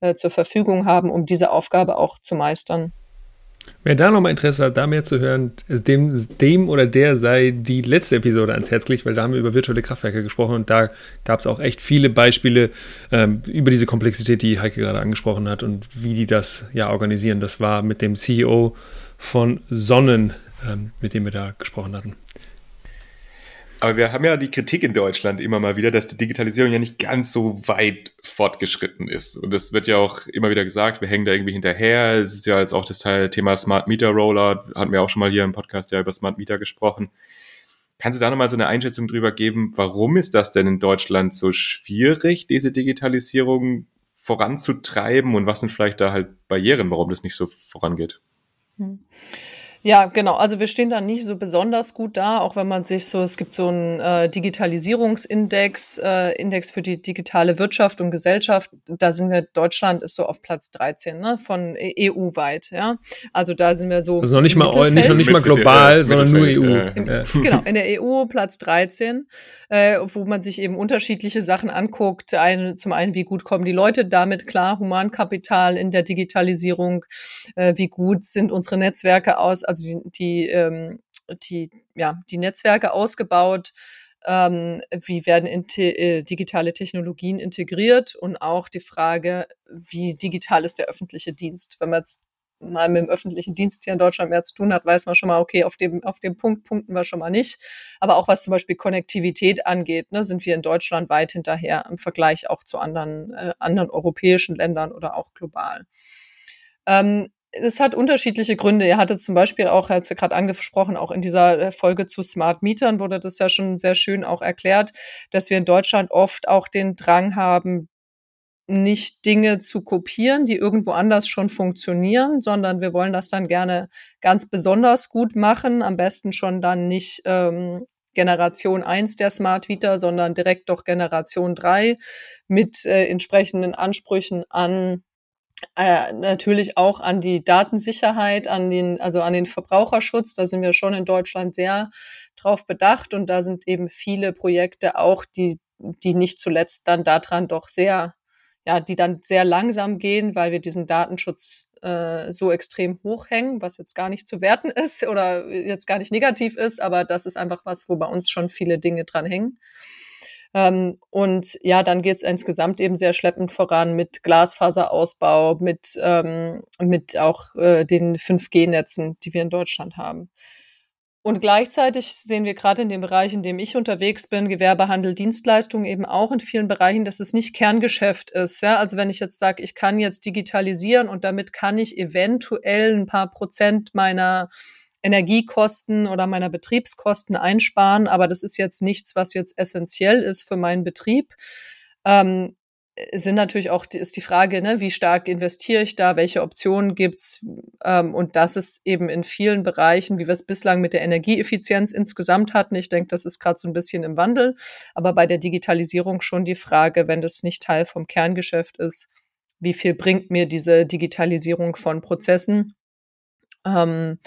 äh, zur Verfügung haben, um diese Aufgabe auch zu meistern. Wer da nochmal Interesse hat, da mehr zu hören, dem, dem oder der sei die letzte Episode ans Herz gelegt, weil da haben wir über virtuelle Kraftwerke gesprochen und da gab es auch echt viele Beispiele ähm, über diese Komplexität, die Heike gerade angesprochen hat und wie die das ja organisieren. Das war mit dem CEO von Sonnen, ähm, mit dem wir da gesprochen hatten. Aber wir haben ja die Kritik in Deutschland immer mal wieder, dass die Digitalisierung ja nicht ganz so weit fortgeschritten ist. Und das wird ja auch immer wieder gesagt, wir hängen da irgendwie hinterher. Es ist ja jetzt auch das Teil Thema Smart Meter Roller, hatten wir auch schon mal hier im Podcast ja über Smart Meter gesprochen. Kannst du da nochmal so eine Einschätzung drüber geben, warum ist das denn in Deutschland so schwierig, diese Digitalisierung voranzutreiben und was sind vielleicht da halt Barrieren, warum das nicht so vorangeht? Hm. Ja, genau. Also wir stehen da nicht so besonders gut da, auch wenn man sich so, es gibt so einen äh, Digitalisierungsindex, äh, Index für die digitale Wirtschaft und Gesellschaft. Da sind wir, Deutschland ist so auf Platz 13, ne, von EU-weit, ja. Also da sind wir so. Also noch nicht mal, nicht, noch nicht mal global, sondern nur EU. E Im, genau, [LAUGHS] in der EU Platz 13, äh, wo man sich eben unterschiedliche Sachen anguckt. Ein, zum einen, wie gut kommen die Leute damit klar, Humankapital in der Digitalisierung, äh, wie gut sind unsere Netzwerke aus also die, die, ähm, die, ja, die Netzwerke ausgebaut, ähm, wie werden äh, digitale Technologien integriert und auch die Frage, wie digital ist der öffentliche Dienst. Wenn man jetzt mal mit dem öffentlichen Dienst hier in Deutschland mehr zu tun hat, weiß man schon mal, okay, auf dem, auf dem Punkt punkten wir schon mal nicht. Aber auch was zum Beispiel Konnektivität angeht, ne, sind wir in Deutschland weit hinterher im Vergleich auch zu anderen, äh, anderen europäischen Ländern oder auch global. Ähm, es hat unterschiedliche Gründe. Er hatte zum Beispiel auch, hat es gerade angesprochen, auch in dieser äh, Folge zu Smart Mietern wurde das ja schon sehr schön auch erklärt, dass wir in Deutschland oft auch den Drang haben, nicht Dinge zu kopieren, die irgendwo anders schon funktionieren, sondern wir wollen das dann gerne ganz besonders gut machen. Am besten schon dann nicht ähm, Generation 1 der Smart Vita, sondern direkt doch Generation 3 mit äh, entsprechenden Ansprüchen an äh, natürlich auch an die Datensicherheit, an den, also an den Verbraucherschutz. Da sind wir schon in Deutschland sehr drauf bedacht und da sind eben viele Projekte auch, die, die nicht zuletzt dann daran doch sehr, ja, die dann sehr langsam gehen, weil wir diesen Datenschutz äh, so extrem hochhängen, was jetzt gar nicht zu werten [LAUGHS] ist oder jetzt gar nicht negativ ist, aber das ist einfach was, wo bei uns schon viele Dinge dran hängen. Ähm, und ja, dann geht es insgesamt eben sehr schleppend voran mit Glasfaserausbau, mit, ähm, mit auch äh, den 5G-Netzen, die wir in Deutschland haben. Und gleichzeitig sehen wir gerade in dem Bereich, in dem ich unterwegs bin, Gewerbehandel, Dienstleistungen eben auch in vielen Bereichen, dass es nicht Kerngeschäft ist. Ja? Also wenn ich jetzt sage, ich kann jetzt digitalisieren und damit kann ich eventuell ein paar Prozent meiner Energiekosten oder meiner Betriebskosten einsparen, aber das ist jetzt nichts, was jetzt essentiell ist für meinen Betrieb. Ähm, sind natürlich auch ist die Frage, ne, wie stark investiere ich da, welche Optionen gibt's ähm, und das ist eben in vielen Bereichen, wie wir es bislang mit der Energieeffizienz insgesamt hatten. Ich denke, das ist gerade so ein bisschen im Wandel, aber bei der Digitalisierung schon die Frage, wenn das nicht Teil vom Kerngeschäft ist, wie viel bringt mir diese Digitalisierung von Prozessen? Ähm,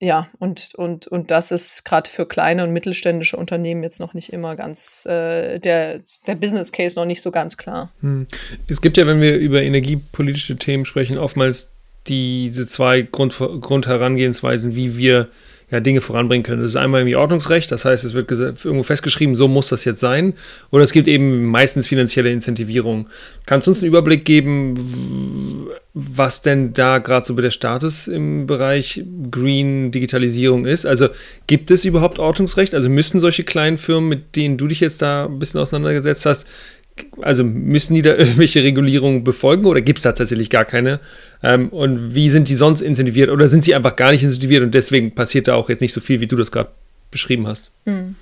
ja, und, und, und das ist gerade für kleine und mittelständische Unternehmen jetzt noch nicht immer ganz, äh, der, der Business Case noch nicht so ganz klar. Hm. Es gibt ja, wenn wir über energiepolitische Themen sprechen, oftmals diese zwei Grund, Grundherangehensweisen, wie wir ja, Dinge voranbringen können. Das ist einmal irgendwie Ordnungsrecht, das heißt, es wird irgendwo festgeschrieben, so muss das jetzt sein. Oder es gibt eben meistens finanzielle Incentivierung. Kannst du uns einen Überblick geben, was denn da gerade so der Status im Bereich Green Digitalisierung ist? Also gibt es überhaupt Ordnungsrecht? Also müssen solche kleinen Firmen, mit denen du dich jetzt da ein bisschen auseinandergesetzt hast, also müssen die da [LAUGHS] irgendwelche Regulierungen befolgen oder gibt es da tatsächlich gar keine? Ähm, und wie sind die sonst incentiviert oder sind sie einfach gar nicht incentiviert und deswegen passiert da auch jetzt nicht so viel, wie du das gerade beschrieben hast? Hm.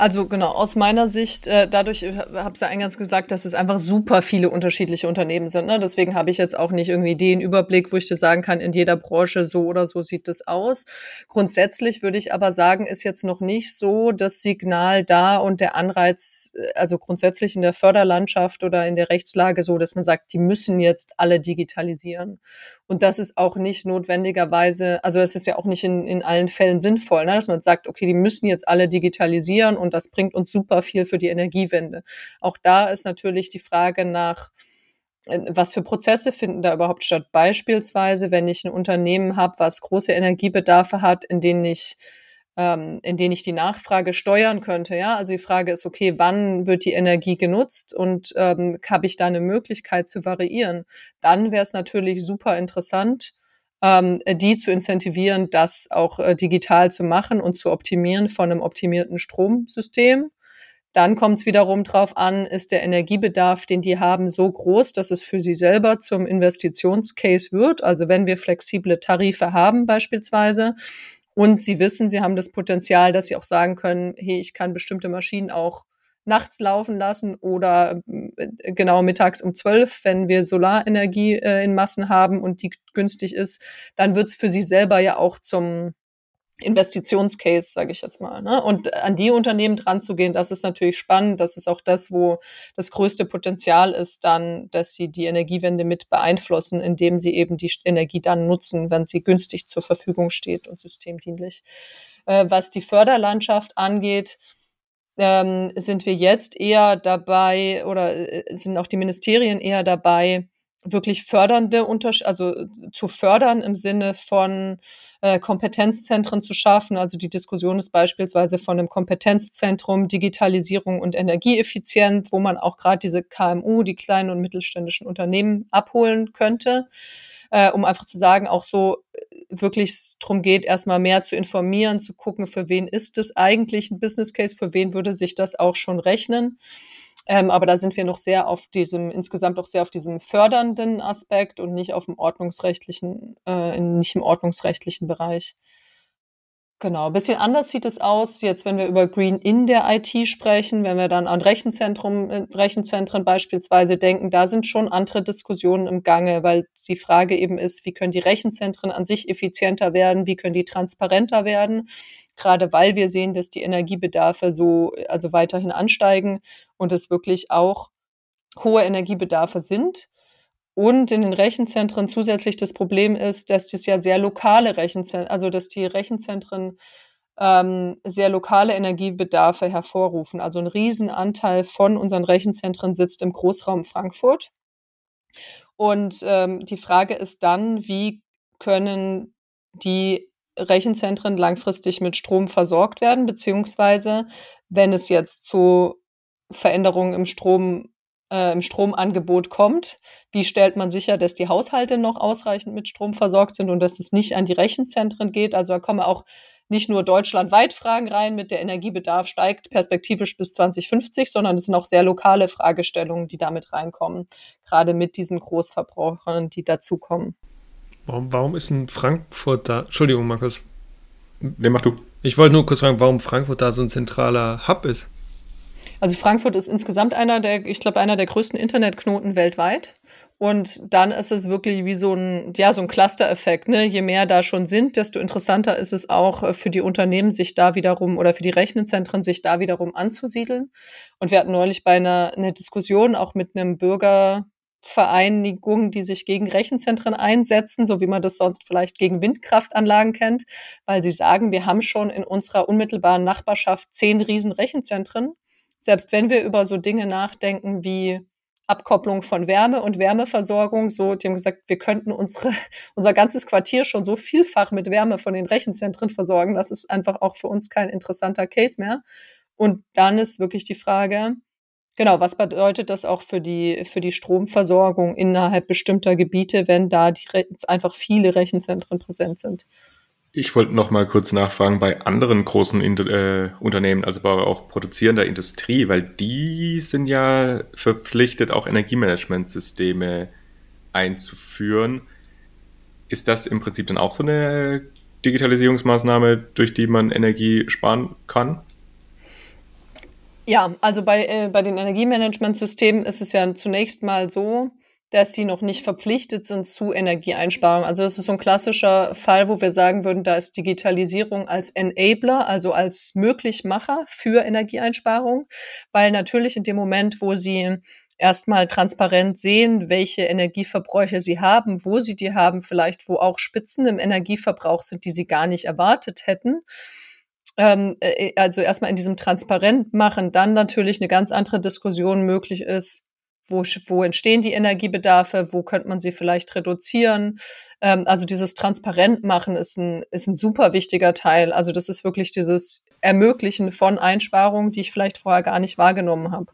Also genau, aus meiner Sicht, äh, dadurch, ich habe es ja eingangs gesagt, dass es einfach super viele unterschiedliche Unternehmen sind. Ne? Deswegen habe ich jetzt auch nicht irgendwie den Überblick, wo ich dir sagen kann, in jeder Branche so oder so sieht es aus. Grundsätzlich würde ich aber sagen, ist jetzt noch nicht so das Signal da und der Anreiz, äh, also grundsätzlich in der Förderlandschaft oder in der Rechtslage so, dass man sagt, die müssen jetzt alle digitalisieren. Und das ist auch nicht notwendigerweise, also es ist ja auch nicht in, in allen Fällen sinnvoll, ne? dass man sagt, okay, die müssen jetzt alle digitalisieren und das bringt uns super viel für die Energiewende. Auch da ist natürlich die Frage nach, äh, was für Prozesse finden da überhaupt statt? Beispielsweise, wenn ich ein Unternehmen habe, was große Energiebedarfe hat, in denen ich ähm, in denen ich die Nachfrage steuern könnte. Ja, also die Frage ist, okay, wann wird die Energie genutzt und ähm, habe ich da eine Möglichkeit zu variieren? Dann wäre es natürlich super interessant, ähm, die zu incentivieren, das auch äh, digital zu machen und zu optimieren von einem optimierten Stromsystem. Dann kommt es wiederum drauf an, ist der Energiebedarf, den die haben, so groß, dass es für sie selber zum Investitionscase wird. Also wenn wir flexible Tarife haben beispielsweise, und sie wissen, sie haben das Potenzial, dass sie auch sagen können, hey, ich kann bestimmte Maschinen auch nachts laufen lassen oder äh, genau mittags um zwölf, wenn wir Solarenergie äh, in Massen haben und die günstig ist, dann wird es für sie selber ja auch zum Investitionscase, sage ich jetzt mal. Ne? Und an die Unternehmen dran zu gehen, das ist natürlich spannend. Das ist auch das, wo das größte Potenzial ist, dann, dass sie die Energiewende mit beeinflussen, indem sie eben die Energie dann nutzen, wenn sie günstig zur Verfügung steht und systemdienlich. Äh, was die Förderlandschaft angeht, ähm, sind wir jetzt eher dabei oder äh, sind auch die Ministerien eher dabei, wirklich fördernde Untersch also zu fördern im Sinne von äh, Kompetenzzentren zu schaffen. Also die Diskussion ist beispielsweise von einem Kompetenzzentrum Digitalisierung und Energieeffizienz, wo man auch gerade diese KMU, die kleinen und mittelständischen Unternehmen abholen könnte, äh, um einfach zu sagen, auch so äh, wirklich drum geht, erstmal mehr zu informieren, zu gucken, für wen ist es eigentlich ein Business Case, für wen würde sich das auch schon rechnen. Ähm, aber da sind wir noch sehr auf diesem, insgesamt auch sehr auf diesem fördernden Aspekt und nicht auf dem ordnungsrechtlichen, äh, nicht im ordnungsrechtlichen Bereich. Genau, ein bisschen anders sieht es aus, jetzt wenn wir über Green in der IT sprechen, wenn wir dann an Rechenzentrum, äh, Rechenzentren beispielsweise denken, da sind schon andere Diskussionen im Gange, weil die Frage eben ist, wie können die Rechenzentren an sich effizienter werden, wie können die transparenter werden gerade weil wir sehen, dass die Energiebedarfe so, also weiterhin ansteigen und es wirklich auch hohe Energiebedarfe sind. Und in den Rechenzentren zusätzlich das Problem ist, dass das ja sehr lokale Rechenzentren, also dass die Rechenzentren ähm, sehr lokale Energiebedarfe hervorrufen. Also ein Riesenanteil von unseren Rechenzentren sitzt im Großraum Frankfurt. Und ähm, die Frage ist dann, wie können die Rechenzentren langfristig mit Strom versorgt werden, beziehungsweise wenn es jetzt zu Veränderungen im Strom äh, im Stromangebot kommt, wie stellt man sicher, dass die Haushalte noch ausreichend mit Strom versorgt sind und dass es nicht an die Rechenzentren geht? Also da kommen auch nicht nur deutschlandweit Fragen rein mit der Energiebedarf steigt perspektivisch bis 2050, sondern es sind auch sehr lokale Fragestellungen, die damit reinkommen, gerade mit diesen Großverbrauchern, die dazukommen. Warum, warum ist in Frankfurt da. Entschuldigung, Markus. Nee, mach du. Ich wollte nur kurz fragen, warum Frankfurt da so ein zentraler Hub ist. Also Frankfurt ist insgesamt einer der, ich glaube, einer der größten Internetknoten weltweit. Und dann ist es wirklich wie so ein, ja, so ein Cluster-Effekt. Ne? Je mehr da schon sind, desto interessanter ist es auch äh, für die Unternehmen, sich da wiederum oder für die Rechenzentren, sich da wiederum anzusiedeln. Und wir hatten neulich bei einer, einer Diskussion auch mit einem Bürger, Vereinigungen, die sich gegen Rechenzentren einsetzen, so wie man das sonst vielleicht gegen Windkraftanlagen kennt, weil sie sagen, wir haben schon in unserer unmittelbaren Nachbarschaft zehn riesen Rechenzentren. Selbst wenn wir über so Dinge nachdenken wie Abkopplung von Wärme und Wärmeversorgung, so, die haben gesagt, wir könnten unsere, [LAUGHS] unser ganzes Quartier schon so vielfach mit Wärme von den Rechenzentren versorgen. Das ist einfach auch für uns kein interessanter Case mehr. Und dann ist wirklich die Frage, Genau, was bedeutet das auch für die, für die Stromversorgung innerhalb bestimmter Gebiete, wenn da einfach viele Rechenzentren präsent sind? Ich wollte noch mal kurz nachfragen bei anderen großen äh, Unternehmen, also bei auch produzierender Industrie, weil die sind ja verpflichtet, auch Energiemanagementsysteme einzuführen. Ist das im Prinzip dann auch so eine Digitalisierungsmaßnahme, durch die man Energie sparen kann? Ja, also bei, äh, bei den Energiemanagementsystemen ist es ja zunächst mal so, dass sie noch nicht verpflichtet sind zu Energieeinsparung. Also das ist so ein klassischer Fall, wo wir sagen würden, da ist Digitalisierung als Enabler, also als Möglichmacher für Energieeinsparung, weil natürlich in dem Moment, wo sie erstmal transparent sehen, welche Energieverbräuche sie haben, wo sie die haben, vielleicht wo auch Spitzen im Energieverbrauch sind, die sie gar nicht erwartet hätten. Ähm, äh, also erstmal in diesem Transparent machen, dann natürlich eine ganz andere Diskussion möglich ist, wo, wo entstehen die Energiebedarfe, wo könnte man sie vielleicht reduzieren. Ähm, also dieses Transparent machen ist ein, ist ein super wichtiger Teil. Also das ist wirklich dieses Ermöglichen von Einsparungen, die ich vielleicht vorher gar nicht wahrgenommen habe.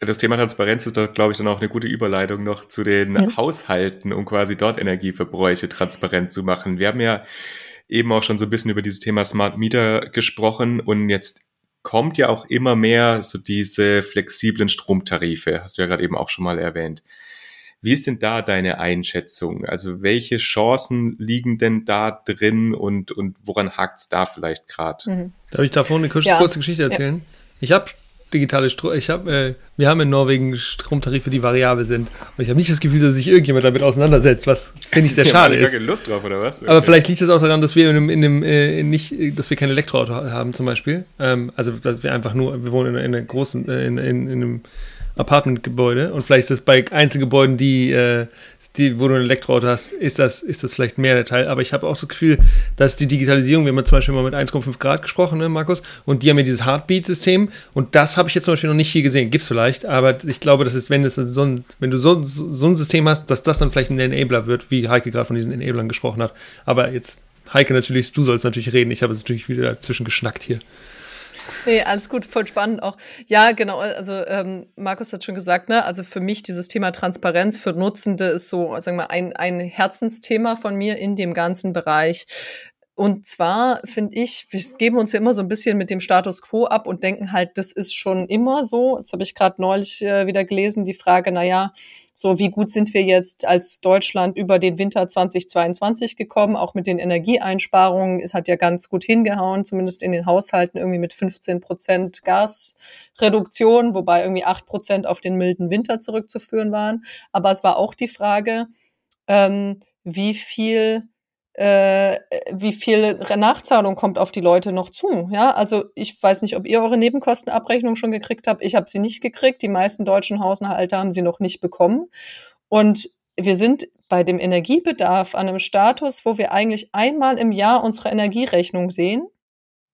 Das Thema Transparenz ist doch, glaube ich, dann auch eine gute Überleitung noch zu den ja. Haushalten, um quasi dort Energieverbräuche transparent zu machen. Wir haben ja eben auch schon so ein bisschen über dieses Thema Smart Meter gesprochen und jetzt kommt ja auch immer mehr so diese flexiblen Stromtarife, hast du ja gerade eben auch schon mal erwähnt. Wie ist denn da deine Einschätzung? Also welche Chancen liegen denn da drin und, und woran hakt es da vielleicht gerade? Mhm. Darf ich davor eine kurze, ja. kurze Geschichte erzählen? Ja. Ich habe digitale Strom. Ich habe, äh, wir haben in Norwegen Stromtarife, die variabel sind. Und ich habe nicht das Gefühl, dass sich irgendjemand damit auseinandersetzt, was finde ich sehr [LAUGHS] schade ist. Lust drauf oder was? Okay. Aber vielleicht liegt es auch daran, dass wir in dem, in dem äh, nicht, dass wir kein Elektroauto haben zum Beispiel. Ähm, also dass wir einfach nur, wir wohnen in, in einer großen, äh, in, in, in einem Apartmentgebäude und vielleicht ist das bei Einzelgebäuden, die, äh, die, wo du ein Elektroauto hast, ist das, ist das vielleicht mehr der Teil. Aber ich habe auch das Gefühl, dass die Digitalisierung, wir haben zum Beispiel mal mit 1,5 Grad gesprochen, ne, Markus, und die haben ja dieses Heartbeat-System und das habe ich jetzt zum Beispiel noch nicht hier gesehen. Gibt es vielleicht, aber ich glaube, das ist, wenn, das so ein, wenn du so, so ein System hast, dass das dann vielleicht ein Enabler wird, wie Heike gerade von diesen Enablern gesprochen hat. Aber jetzt, Heike natürlich, du sollst natürlich reden. Ich habe jetzt natürlich wieder dazwischen geschnackt hier. Nee, alles gut, voll spannend auch. Ja, genau, also ähm, Markus hat schon gesagt, ne, also für mich dieses Thema Transparenz für Nutzende ist so, sagen wir mal, ein, ein Herzensthema von mir in dem ganzen Bereich. Und zwar finde ich, wir geben uns ja immer so ein bisschen mit dem Status quo ab und denken halt, das ist schon immer so. Jetzt habe ich gerade neulich äh, wieder gelesen, die Frage, na ja, so wie gut sind wir jetzt als Deutschland über den Winter 2022 gekommen, auch mit den Energieeinsparungen. Es hat ja ganz gut hingehauen, zumindest in den Haushalten irgendwie mit 15 Prozent Gasreduktion, wobei irgendwie acht Prozent auf den milden Winter zurückzuführen waren. Aber es war auch die Frage, ähm, wie viel äh, wie viel Nachzahlung kommt auf die Leute noch zu. Ja, also ich weiß nicht, ob ihr eure Nebenkostenabrechnung schon gekriegt habt. Ich habe sie nicht gekriegt. Die meisten deutschen Haushalte haben sie noch nicht bekommen. Und wir sind bei dem Energiebedarf an einem Status, wo wir eigentlich einmal im Jahr unsere Energierechnung sehen,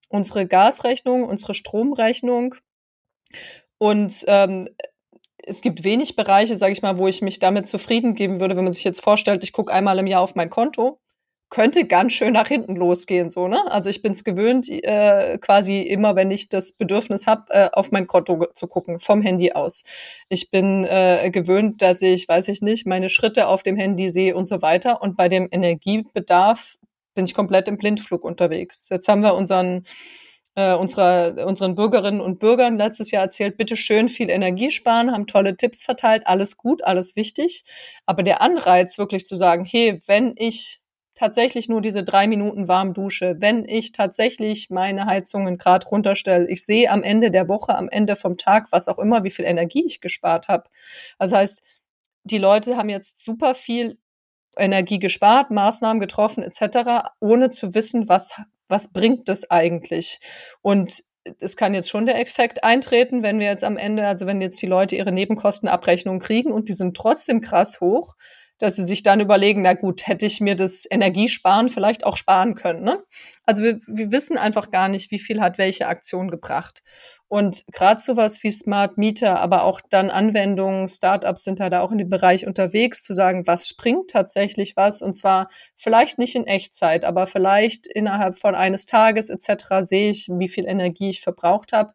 unsere Gasrechnung, unsere Stromrechnung. Und ähm, es gibt wenig Bereiche, sage ich mal, wo ich mich damit zufrieden geben würde, wenn man sich jetzt vorstellt, ich gucke einmal im Jahr auf mein Konto könnte ganz schön nach hinten losgehen, so, ne? Also ich bin es gewöhnt, äh, quasi immer, wenn ich das Bedürfnis habe, äh, auf mein Konto zu gucken, vom Handy aus. Ich bin äh, gewöhnt, dass ich, weiß ich nicht, meine Schritte auf dem Handy sehe und so weiter. Und bei dem Energiebedarf bin ich komplett im Blindflug unterwegs. Jetzt haben wir unseren äh, unserer, unseren Bürgerinnen und Bürgern letztes Jahr erzählt, bitte schön viel Energie sparen, haben tolle Tipps verteilt, alles gut, alles wichtig. Aber der Anreiz, wirklich zu sagen, hey, wenn ich tatsächlich nur diese drei Minuten warm dusche, wenn ich tatsächlich meine Heizungen gerade runterstelle, ich sehe am Ende der Woche, am Ende vom Tag, was auch immer, wie viel Energie ich gespart habe. Das heißt, die Leute haben jetzt super viel Energie gespart, Maßnahmen getroffen etc., ohne zu wissen, was, was bringt das eigentlich. Und es kann jetzt schon der Effekt eintreten, wenn wir jetzt am Ende, also wenn jetzt die Leute ihre Nebenkostenabrechnung kriegen und die sind trotzdem krass hoch, dass sie sich dann überlegen, na gut, hätte ich mir das Energiesparen vielleicht auch sparen können. Ne? Also wir, wir wissen einfach gar nicht, wie viel hat welche Aktion gebracht. Und gerade sowas wie Smart Meter, aber auch dann Anwendungen, Startups sind da auch in dem Bereich unterwegs, zu sagen, was springt tatsächlich was und zwar vielleicht nicht in Echtzeit, aber vielleicht innerhalb von eines Tages etc. sehe ich, wie viel Energie ich verbraucht habe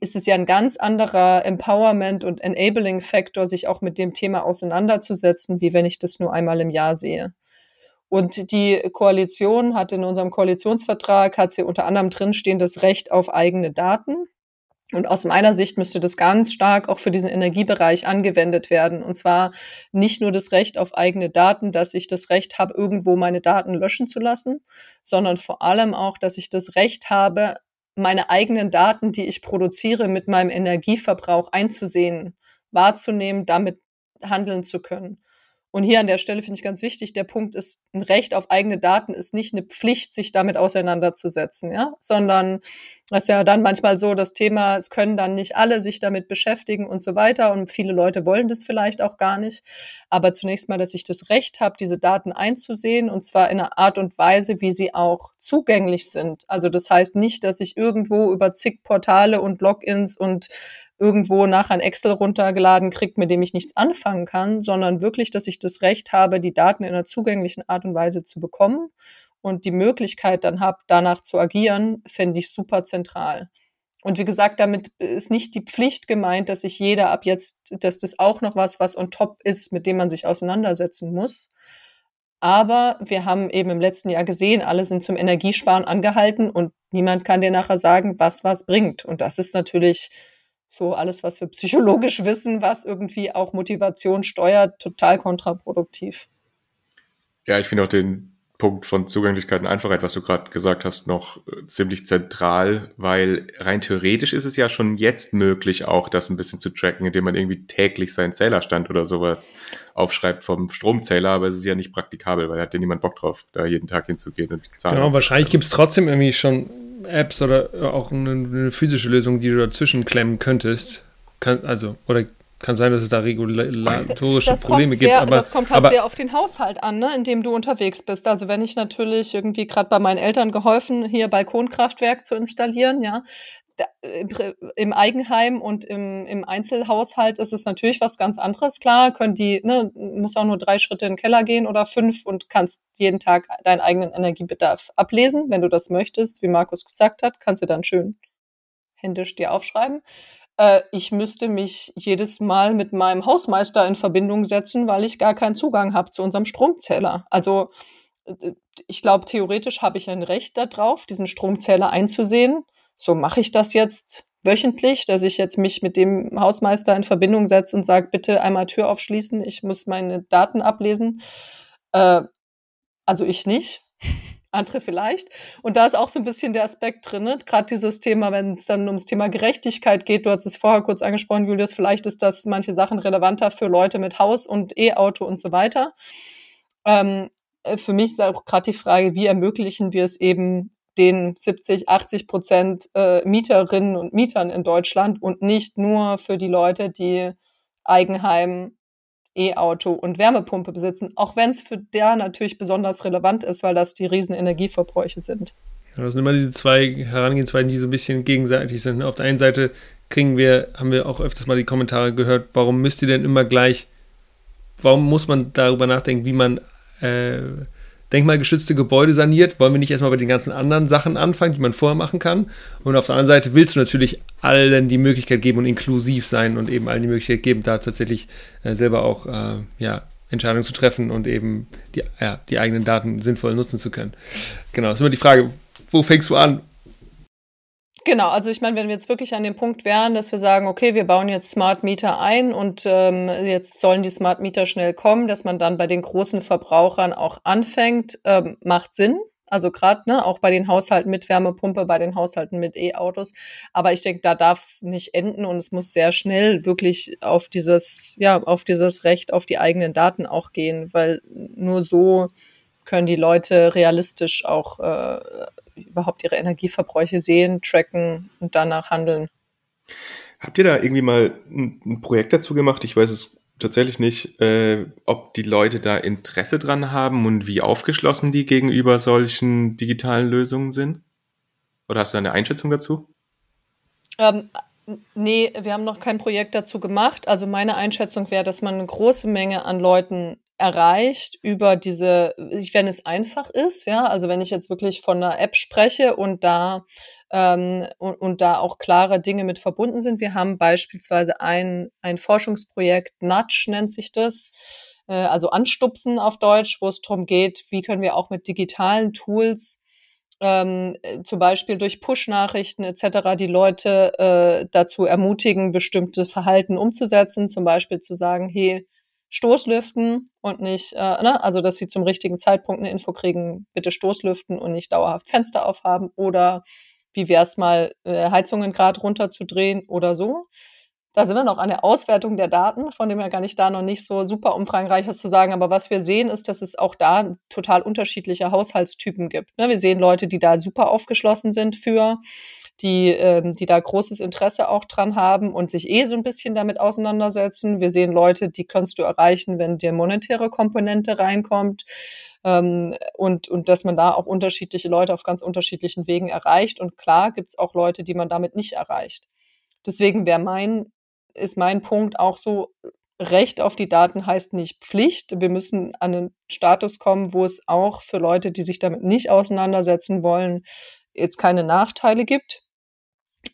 ist es ja ein ganz anderer Empowerment und Enabling-Faktor, sich auch mit dem Thema auseinanderzusetzen, wie wenn ich das nur einmal im Jahr sehe. Und die Koalition hat in unserem Koalitionsvertrag, hat sie unter anderem drinstehen, das Recht auf eigene Daten. Und aus meiner Sicht müsste das ganz stark auch für diesen Energiebereich angewendet werden. Und zwar nicht nur das Recht auf eigene Daten, dass ich das Recht habe, irgendwo meine Daten löschen zu lassen, sondern vor allem auch, dass ich das Recht habe, meine eigenen Daten, die ich produziere, mit meinem Energieverbrauch einzusehen, wahrzunehmen, damit handeln zu können. Und hier an der Stelle finde ich ganz wichtig, der Punkt ist, ein Recht auf eigene Daten ist nicht eine Pflicht, sich damit auseinanderzusetzen, ja, sondern das ist ja dann manchmal so das Thema, es können dann nicht alle sich damit beschäftigen und so weiter und viele Leute wollen das vielleicht auch gar nicht. Aber zunächst mal, dass ich das Recht habe, diese Daten einzusehen und zwar in einer Art und Weise, wie sie auch zugänglich sind. Also das heißt nicht, dass ich irgendwo über zig Portale und Logins und irgendwo nach ein Excel runtergeladen kriegt, mit dem ich nichts anfangen kann, sondern wirklich, dass ich das Recht habe, die Daten in einer zugänglichen Art und Weise zu bekommen und die Möglichkeit dann habe, danach zu agieren, fände ich super zentral. Und wie gesagt, damit ist nicht die Pflicht gemeint, dass sich jeder ab jetzt, dass das auch noch was, was on top ist, mit dem man sich auseinandersetzen muss. Aber wir haben eben im letzten Jahr gesehen, alle sind zum Energiesparen angehalten und niemand kann dir nachher sagen, was was bringt. Und das ist natürlich so alles, was wir psychologisch wissen, was irgendwie auch Motivation steuert, total kontraproduktiv. Ja, ich finde auch den Punkt von Zugänglichkeit und Einfachheit, was du gerade gesagt hast, noch äh, ziemlich zentral, weil rein theoretisch ist es ja schon jetzt möglich, auch das ein bisschen zu tracken, indem man irgendwie täglich seinen Zählerstand oder sowas aufschreibt vom Stromzähler, aber es ist ja nicht praktikabel, weil da hat ja niemand Bock drauf, da jeden Tag hinzugehen und die Zahlen. Genau, wahrscheinlich gibt es trotzdem irgendwie schon Apps oder auch eine, eine, physische Lösung, die du dazwischen klemmen könntest. Kann, also, oder kann sein, dass es da regulatorische das Probleme sehr, gibt. Aber, das kommt halt aber, sehr auf den Haushalt an, ne, in dem du unterwegs bist. Also wenn ich natürlich irgendwie gerade bei meinen Eltern geholfen, hier Balkonkraftwerk zu installieren, ja, äh, im Eigenheim und im, im Einzelhaushalt ist es natürlich was ganz anderes. Klar, können die, ne, muss auch nur drei Schritte in den Keller gehen oder fünf und kannst jeden Tag deinen eigenen Energiebedarf ablesen, wenn du das möchtest, wie Markus gesagt hat, kannst du dann schön händisch dir aufschreiben. Äh, ich müsste mich jedes Mal mit meinem Hausmeister in Verbindung setzen, weil ich gar keinen Zugang habe zu unserem Stromzähler. Also äh, ich glaube, theoretisch habe ich ein Recht darauf, diesen Stromzähler einzusehen so mache ich das jetzt wöchentlich, dass ich jetzt mich mit dem Hausmeister in Verbindung setze und sage, bitte einmal Tür aufschließen, ich muss meine Daten ablesen. Äh, also ich nicht, andere vielleicht. Und da ist auch so ein bisschen der Aspekt drin, ne? gerade dieses Thema, wenn es dann ums Thema Gerechtigkeit geht, du hast es vorher kurz angesprochen, Julius, vielleicht ist das manche Sachen relevanter für Leute mit Haus und E-Auto und so weiter. Ähm, äh, für mich ist auch gerade die Frage, wie ermöglichen wir es eben den 70, 80 Prozent äh, Mieterinnen und Mietern in Deutschland und nicht nur für die Leute, die Eigenheim, E-Auto und Wärmepumpe besitzen, auch wenn es für der natürlich besonders relevant ist, weil das die riesen Energieverbräuche sind. Ja, das sind immer diese zwei Herangehensweisen, die so ein bisschen gegenseitig sind. Auf der einen Seite kriegen wir, haben wir auch öfters mal die Kommentare gehört, warum müsst ihr denn immer gleich, warum muss man darüber nachdenken, wie man äh, denkmalgeschützte Gebäude saniert, wollen wir nicht erstmal bei den ganzen anderen Sachen anfangen, die man vorher machen kann. Und auf der anderen Seite willst du natürlich allen die Möglichkeit geben und inklusiv sein und eben allen die Möglichkeit geben, da tatsächlich äh, selber auch äh, ja, Entscheidungen zu treffen und eben die, ja, die eigenen Daten sinnvoll nutzen zu können. Genau, ist immer die Frage, wo fängst du an? Genau, also ich meine, wenn wir jetzt wirklich an dem Punkt wären, dass wir sagen, okay, wir bauen jetzt Smart Meter ein und ähm, jetzt sollen die Smart Meter schnell kommen, dass man dann bei den großen Verbrauchern auch anfängt, ähm, macht Sinn. Also gerade ne, auch bei den Haushalten mit Wärmepumpe, bei den Haushalten mit E-Autos. Aber ich denke, da darf es nicht enden und es muss sehr schnell wirklich auf dieses, ja, auf dieses Recht auf die eigenen Daten auch gehen, weil nur so können die Leute realistisch auch äh, überhaupt ihre Energieverbräuche sehen, tracken und danach handeln. Habt ihr da irgendwie mal ein, ein Projekt dazu gemacht? Ich weiß es tatsächlich nicht, äh, ob die Leute da Interesse dran haben und wie aufgeschlossen die gegenüber solchen digitalen Lösungen sind? Oder hast du eine Einschätzung dazu? Ähm, nee, wir haben noch kein Projekt dazu gemacht. Also meine Einschätzung wäre, dass man eine große Menge an Leuten erreicht über diese, wenn es einfach ist, ja, also wenn ich jetzt wirklich von einer App spreche und da ähm, und, und da auch klare Dinge mit verbunden sind. Wir haben beispielsweise ein, ein Forschungsprojekt, Nudge nennt sich das, äh, also Anstupsen auf Deutsch, wo es darum geht, wie können wir auch mit digitalen Tools ähm, zum Beispiel durch Push-Nachrichten etc. die Leute äh, dazu ermutigen, bestimmte Verhalten umzusetzen, zum Beispiel zu sagen, hey, Stoßlüften und nicht, äh, ne? also dass sie zum richtigen Zeitpunkt eine Info kriegen, bitte Stoßlüften und nicht dauerhaft Fenster aufhaben oder wie wäre es mal, äh, Heizungen gerade runterzudrehen oder so. Da sind wir noch an der Auswertung der Daten, von dem her gar nicht da noch nicht so super umfangreiches zu sagen. Aber was wir sehen, ist, dass es auch da total unterschiedliche Haushaltstypen gibt. Ne? Wir sehen Leute, die da super aufgeschlossen sind für, die, ähm, die da großes Interesse auch dran haben und sich eh so ein bisschen damit auseinandersetzen. Wir sehen Leute, die kannst du erreichen, wenn dir monetäre Komponente reinkommt. Ähm, und, und dass man da auch unterschiedliche Leute auf ganz unterschiedlichen Wegen erreicht. Und klar gibt es auch Leute, die man damit nicht erreicht. Deswegen wäre mein, ist mein Punkt auch so, Recht auf die Daten heißt nicht Pflicht. Wir müssen an einen Status kommen, wo es auch für Leute, die sich damit nicht auseinandersetzen wollen, jetzt keine Nachteile gibt.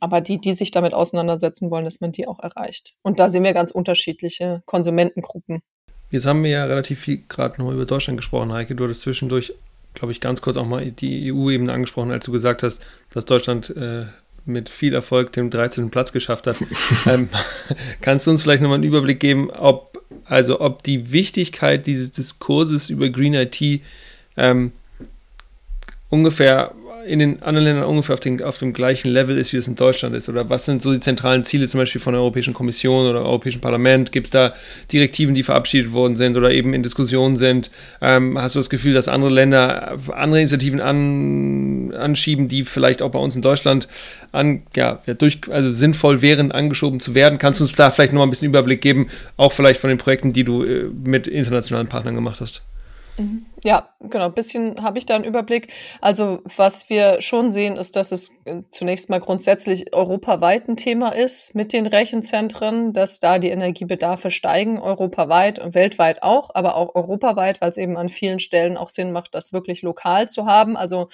Aber die, die sich damit auseinandersetzen wollen, dass man die auch erreicht. Und da sehen wir ganz unterschiedliche Konsumentengruppen. Jetzt haben wir ja relativ viel gerade noch über Deutschland gesprochen, Heike. Du hattest zwischendurch, glaube ich, ganz kurz auch mal die EU-Ebene angesprochen, als du gesagt hast, dass Deutschland äh, mit viel Erfolg den 13. Platz geschafft hat. [LAUGHS] ähm, kannst du uns vielleicht nochmal einen Überblick geben, ob, also ob die Wichtigkeit dieses Diskurses über Green IT ähm, ungefähr in den anderen Ländern ungefähr auf, den, auf dem gleichen Level ist, wie es in Deutschland ist? Oder was sind so die zentralen Ziele zum Beispiel von der Europäischen Kommission oder Europäischen Parlament? Gibt es da Direktiven, die verabschiedet worden sind oder eben in Diskussion sind? Ähm, hast du das Gefühl, dass andere Länder andere Initiativen an, anschieben, die vielleicht auch bei uns in Deutschland an, ja, durch, also sinnvoll wären, angeschoben zu werden? Kannst du uns da vielleicht noch mal ein bisschen Überblick geben, auch vielleicht von den Projekten, die du äh, mit internationalen Partnern gemacht hast? Mhm. Ja, genau. Ein bisschen habe ich da einen Überblick. Also, was wir schon sehen, ist, dass es äh, zunächst mal grundsätzlich europaweit ein Thema ist mit den Rechenzentren, dass da die Energiebedarfe steigen, europaweit und weltweit auch, aber auch europaweit, weil es eben an vielen Stellen auch Sinn macht, das wirklich lokal zu haben. Also,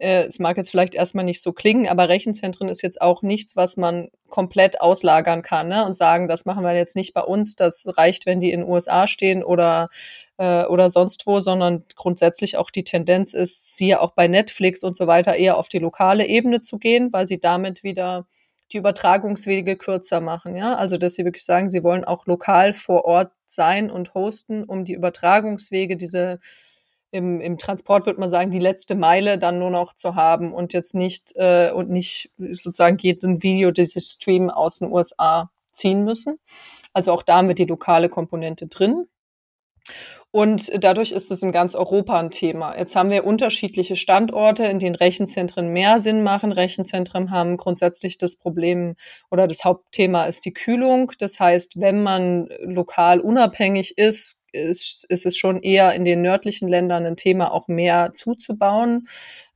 äh, es mag jetzt vielleicht erstmal nicht so klingen, aber Rechenzentren ist jetzt auch nichts, was man komplett auslagern kann ne? und sagen, das machen wir jetzt nicht bei uns, das reicht, wenn die in den USA stehen oder, äh, oder sonst wo, sondern grundsätzlich auch die Tendenz ist, siehe auch bei Netflix und so weiter, eher auf die lokale Ebene zu gehen, weil sie damit wieder die Übertragungswege kürzer machen. Ja? Also, dass sie wirklich sagen, sie wollen auch lokal vor Ort sein und hosten, um die Übertragungswege, diese im, im Transport würde man sagen, die letzte Meile dann nur noch zu haben und jetzt nicht äh, und nicht sozusagen ein Video dieses Stream aus den USA ziehen müssen. Also auch da haben wir die lokale Komponente drin. Und dadurch ist es in ganz Europa ein Thema. Jetzt haben wir unterschiedliche Standorte, in denen Rechenzentren mehr Sinn machen. Rechenzentren haben grundsätzlich das Problem oder das Hauptthema ist die Kühlung. Das heißt, wenn man lokal unabhängig ist, ist, ist es schon eher in den nördlichen Ländern ein Thema, auch mehr zuzubauen.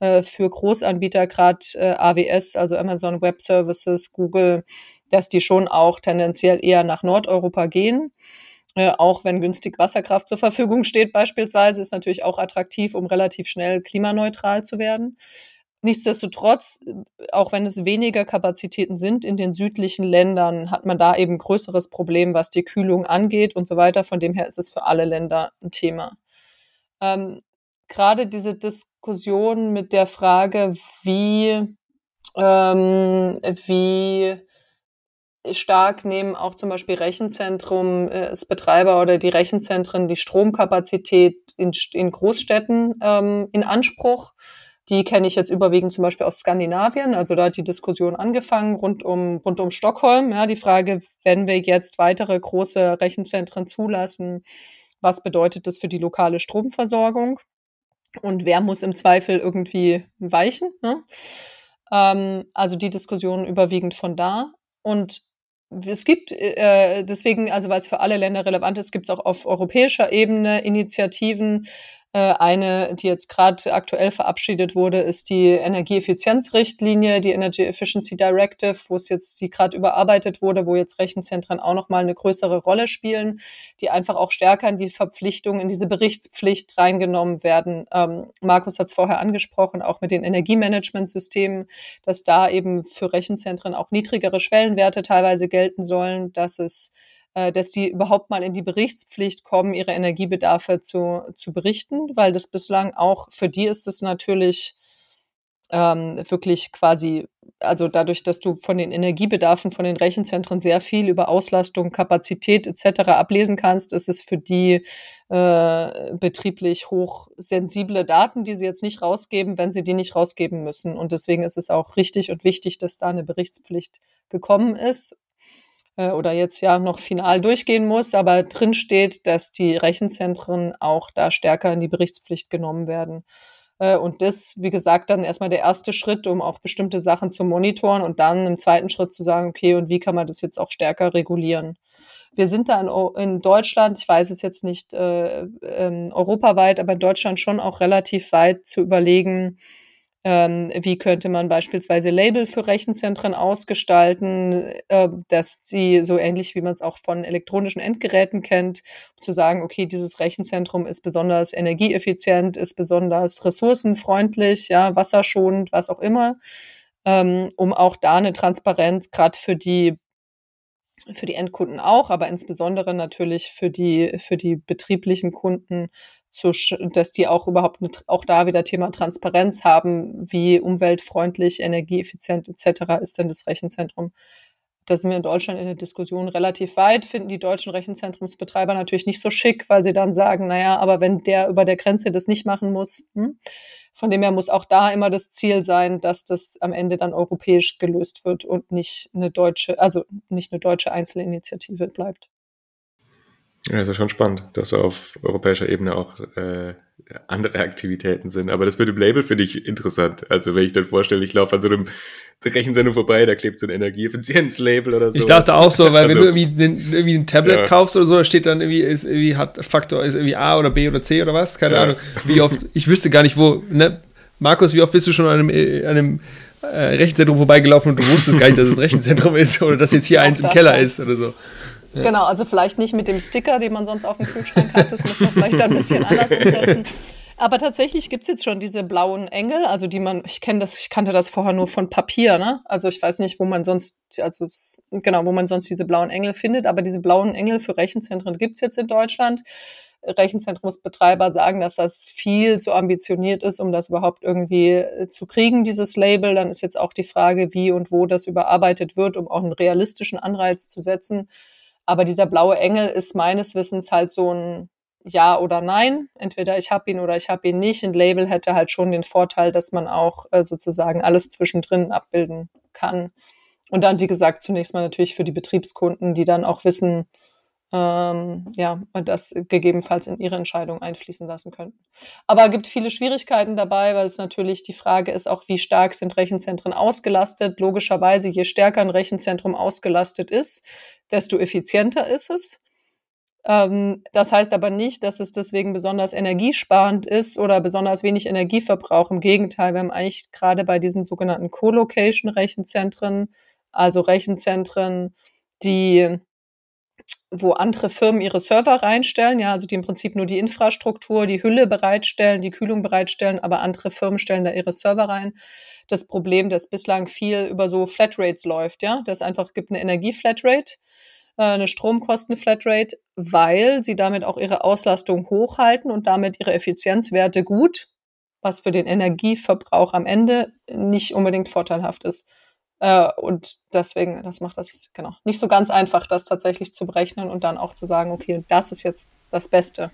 Äh, für Großanbieter, gerade äh, AWS, also Amazon Web Services, Google, dass die schon auch tendenziell eher nach Nordeuropa gehen. Äh, auch wenn günstig Wasserkraft zur Verfügung steht, beispielsweise, ist natürlich auch attraktiv, um relativ schnell klimaneutral zu werden. Nichtsdestotrotz, auch wenn es weniger Kapazitäten sind in den südlichen Ländern, hat man da eben größeres Problem, was die Kühlung angeht und so weiter. Von dem her ist es für alle Länder ein Thema. Ähm, Gerade diese Diskussion mit der Frage, wie, ähm, wie stark nehmen auch zum Beispiel Rechenzentrum, äh, Betreiber oder die Rechenzentren die Stromkapazität in, in Großstädten ähm, in Anspruch. Die kenne ich jetzt überwiegend zum Beispiel aus Skandinavien. Also da hat die Diskussion angefangen rund um, rund um Stockholm. Ja, die Frage, wenn wir jetzt weitere große Rechenzentren zulassen, was bedeutet das für die lokale Stromversorgung? Und wer muss im Zweifel irgendwie weichen? Ne? Ähm, also die Diskussion überwiegend von da. Und es gibt äh, deswegen, also weil es für alle Länder relevant ist, gibt es auch auf europäischer Ebene Initiativen, eine, die jetzt gerade aktuell verabschiedet wurde, ist die Energieeffizienzrichtlinie, die Energy Efficiency Directive, wo es jetzt, die gerade überarbeitet wurde, wo jetzt Rechenzentren auch nochmal eine größere Rolle spielen, die einfach auch stärker in die Verpflichtung, in diese Berichtspflicht reingenommen werden. Ähm, Markus hat es vorher angesprochen, auch mit den Energiemanagementsystemen, dass da eben für Rechenzentren auch niedrigere Schwellenwerte teilweise gelten sollen, dass es äh, dass die überhaupt mal in die Berichtspflicht kommen, ihre Energiebedarfe zu, zu berichten, weil das bislang auch, für die ist es natürlich ähm, wirklich quasi, also dadurch, dass du von den Energiebedarfen von den Rechenzentren sehr viel über Auslastung, Kapazität etc. ablesen kannst, ist es für die äh, betrieblich hochsensible Daten, die sie jetzt nicht rausgeben, wenn sie die nicht rausgeben müssen. Und deswegen ist es auch richtig und wichtig, dass da eine Berichtspflicht gekommen ist äh, oder jetzt ja noch final durchgehen muss, aber drin steht, dass die Rechenzentren auch da stärker in die Berichtspflicht genommen werden. Äh, und das, wie gesagt, dann erstmal der erste Schritt, um auch bestimmte Sachen zu monitoren und dann im zweiten Schritt zu sagen, okay, und wie kann man das jetzt auch stärker regulieren? Wir sind da in, in Deutschland, ich weiß es jetzt nicht äh, äh, europaweit, aber in Deutschland schon auch relativ weit zu überlegen, ähm, wie könnte man beispielsweise Label für Rechenzentren ausgestalten, äh, dass sie so ähnlich wie man es auch von elektronischen Endgeräten kennt, zu sagen, okay, dieses Rechenzentrum ist besonders energieeffizient, ist besonders ressourcenfreundlich, ja, wasserschonend, was auch immer, ähm, um auch da eine Transparenz gerade für die für die Endkunden auch, aber insbesondere natürlich für die, für die betrieblichen Kunden zu, dass die auch überhaupt mit, auch da wieder Thema Transparenz haben, wie umweltfreundlich, energieeffizient etc. ist denn das Rechenzentrum. Da sind wir in Deutschland in der Diskussion relativ weit, finden die deutschen Rechenzentrumsbetreiber natürlich nicht so schick, weil sie dann sagen, naja, aber wenn der über der Grenze das nicht machen muss, hm? von dem her muss auch da immer das Ziel sein, dass das am Ende dann europäisch gelöst wird und nicht eine deutsche, also nicht eine deutsche Einzelinitiative bleibt. Ja, ist ja schon spannend, dass auf europäischer Ebene auch äh, andere Aktivitäten sind. Aber das mit dem Label finde ich interessant. Also wenn ich dann vorstelle, ich laufe an so einem Rechensendung vorbei, da klebt so ein Energieeffizienzlabel oder so. Ich dachte auch so, weil also, wenn du irgendwie, ein, irgendwie ein Tablet ja. kaufst oder so, da steht dann irgendwie, ist irgendwie hat Faktor, ist irgendwie A oder B oder C oder was, keine ja. Ahnung. Wie oft, [LAUGHS] ich wüsste gar nicht, wo, ne? Markus, wie oft bist du schon an einem, an einem äh, Rechenzentrum vorbeigelaufen und du wusstest gar nicht, dass es ein Rechenzentrum ist oder dass jetzt hier eins im Keller ist oder so. Ja. Genau, also vielleicht nicht mit dem Sticker, den man sonst auf dem Kühlschrank hat, das muss man vielleicht ein bisschen [LAUGHS] anders umsetzen. Aber tatsächlich gibt es jetzt schon diese blauen Engel, also die man, ich kenne das, ich kannte das vorher nur von Papier, ne? Also ich weiß nicht, wo man sonst, also genau, wo man sonst diese blauen Engel findet, aber diese blauen Engel für Rechenzentren gibt es jetzt in Deutschland. Rechenzentrumsbetreiber sagen, dass das viel zu ambitioniert ist, um das überhaupt irgendwie äh, zu kriegen, dieses Label. Dann ist jetzt auch die Frage, wie und wo das überarbeitet wird, um auch einen realistischen Anreiz zu setzen. Aber dieser blaue Engel ist meines Wissens halt so ein Ja oder Nein. Entweder ich habe ihn oder ich habe ihn nicht. Ein Label hätte halt schon den Vorteil, dass man auch äh, sozusagen alles zwischendrin abbilden kann. Und dann, wie gesagt, zunächst mal natürlich für die Betriebskunden, die dann auch wissen, ähm, ja, das gegebenenfalls in ihre Entscheidung einfließen lassen könnten. Aber es gibt viele Schwierigkeiten dabei, weil es natürlich die Frage ist auch, wie stark sind Rechenzentren ausgelastet. Logischerweise, je stärker ein Rechenzentrum ausgelastet ist, desto effizienter ist es. Ähm, das heißt aber nicht, dass es deswegen besonders energiesparend ist oder besonders wenig Energieverbrauch. Im Gegenteil, wir haben eigentlich gerade bei diesen sogenannten Co-Location-Rechenzentren, also Rechenzentren, die wo andere Firmen ihre Server reinstellen, ja, also die im Prinzip nur die Infrastruktur, die Hülle bereitstellen, die Kühlung bereitstellen, aber andere Firmen stellen da ihre Server rein. Das Problem, dass bislang viel über so Flatrates läuft, ja, das einfach gibt eine Energieflatrate, äh, eine Stromkostenflatrate, weil sie damit auch ihre Auslastung hochhalten und damit ihre Effizienzwerte gut, was für den Energieverbrauch am Ende nicht unbedingt vorteilhaft ist. Äh, und deswegen, das macht das genau nicht so ganz einfach, das tatsächlich zu berechnen und dann auch zu sagen, okay, das ist jetzt das Beste.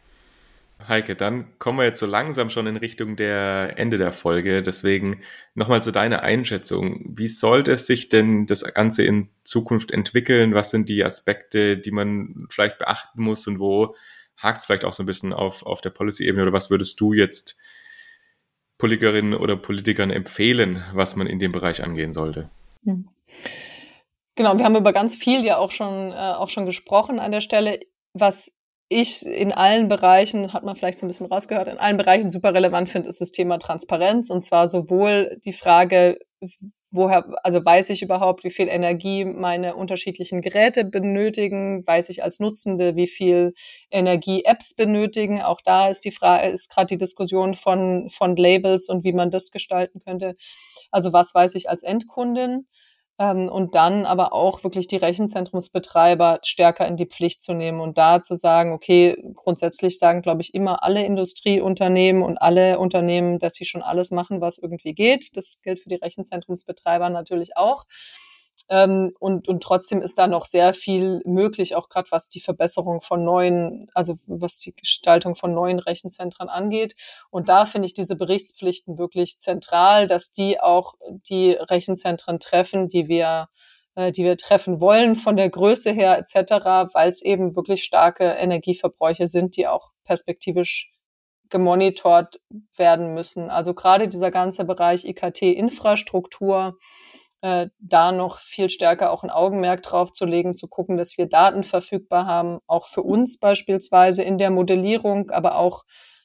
Heike, dann kommen wir jetzt so langsam schon in Richtung der Ende der Folge. Deswegen nochmal zu deiner Einschätzung. Wie sollte es sich denn das Ganze in Zukunft entwickeln? Was sind die Aspekte, die man vielleicht beachten muss und wo hakt es vielleicht auch so ein bisschen auf, auf der Policy-Ebene? Oder was würdest du jetzt Politikerinnen oder Politikern empfehlen, was man in dem Bereich angehen sollte? Hm. Genau, wir haben über ganz viel ja auch schon, äh, auch schon gesprochen an der Stelle. Was ich in allen Bereichen, hat man vielleicht so ein bisschen rausgehört, in allen Bereichen super relevant finde, ist das Thema Transparenz. Und zwar sowohl die Frage, woher, also weiß ich überhaupt, wie viel Energie meine unterschiedlichen Geräte benötigen? Weiß ich als Nutzende, wie viel Energie Apps benötigen? Auch da ist die Frage, ist gerade die Diskussion von, von Labels und wie man das gestalten könnte. Also was weiß ich als Endkundin? Ähm, und dann aber auch wirklich die Rechenzentrumsbetreiber stärker in die Pflicht zu nehmen und da zu sagen, okay, grundsätzlich sagen, glaube ich, immer alle Industrieunternehmen und alle Unternehmen, dass sie schon alles machen, was irgendwie geht. Das gilt für die Rechenzentrumsbetreiber natürlich auch. Ähm, und, und trotzdem ist da noch sehr viel möglich, auch gerade was die Verbesserung von neuen, also was die Gestaltung von neuen Rechenzentren angeht. Und da finde ich diese Berichtspflichten wirklich zentral, dass die auch die Rechenzentren treffen, die wir äh, die wir treffen wollen von der Größe her etc., weil es eben wirklich starke Energieverbräuche sind, die auch perspektivisch gemonitort werden müssen. Also gerade dieser ganze Bereich IKT-Infrastruktur, äh, da noch viel stärker auch ein Augenmerk drauf zu legen, zu gucken, dass wir Daten verfügbar haben, auch für uns beispielsweise in der Modellierung, aber auch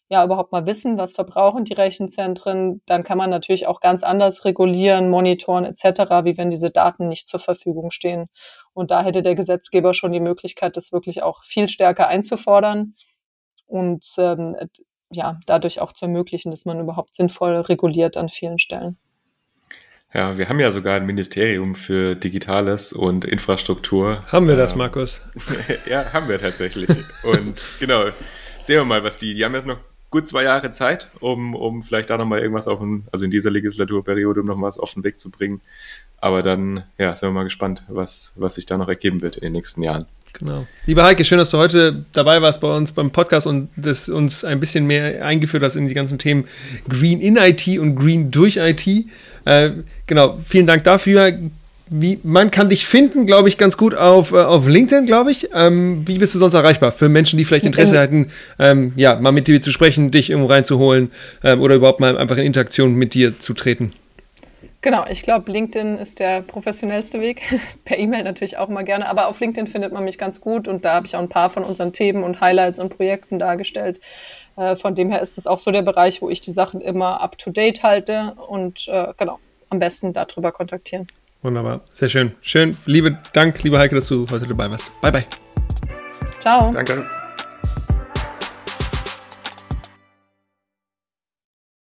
ja überhaupt mal wissen, was verbrauchen die Rechenzentren. Dann kann man natürlich auch ganz anders regulieren, monitoren etc., wie wenn diese Daten nicht zur Verfügung stehen. Und da hätte der Gesetzgeber schon die Möglichkeit, das wirklich auch viel stärker einzufordern und ähm, ja dadurch auch zu ermöglichen, dass man überhaupt sinnvoll reguliert an vielen Stellen. Ja, wir haben ja sogar ein Ministerium für Digitales und Infrastruktur. Haben wir das, ähm, Markus? [LAUGHS] ja, haben wir tatsächlich. und genau, sehen wir mal, was die, die haben jetzt noch gut zwei Jahre Zeit, um, um vielleicht da nochmal irgendwas auf den, also in dieser Legislaturperiode, um noch was auf den Weg zu bringen. Aber dann, ja, sind wir mal gespannt, was, was sich da noch ergeben wird in den nächsten Jahren. Genau. Lieber Heike, schön, dass du heute dabei warst bei uns beim Podcast und das uns ein bisschen mehr eingeführt hast in die ganzen Themen Green in IT und Green durch IT. Äh, genau, vielen Dank dafür. Wie, man kann dich finden, glaube ich, ganz gut auf, äh, auf LinkedIn, glaube ich. Ähm, wie bist du sonst erreichbar? Für Menschen, die vielleicht Interesse hätten, ähm, ja, mal mit dir zu sprechen, dich irgendwo reinzuholen ähm, oder überhaupt mal einfach in Interaktion mit dir zu treten. Genau, ich glaube, LinkedIn ist der professionellste Weg. [LAUGHS] per E-Mail natürlich auch mal gerne, aber auf LinkedIn findet man mich ganz gut und da habe ich auch ein paar von unseren Themen und Highlights und Projekten dargestellt. Äh, von dem her ist es auch so der Bereich, wo ich die Sachen immer up to date halte und äh, genau, am besten darüber kontaktieren. Wunderbar, sehr schön. Schön, liebe Dank, liebe Heike, dass du heute dabei warst. Bye, bye. Ciao. Danke.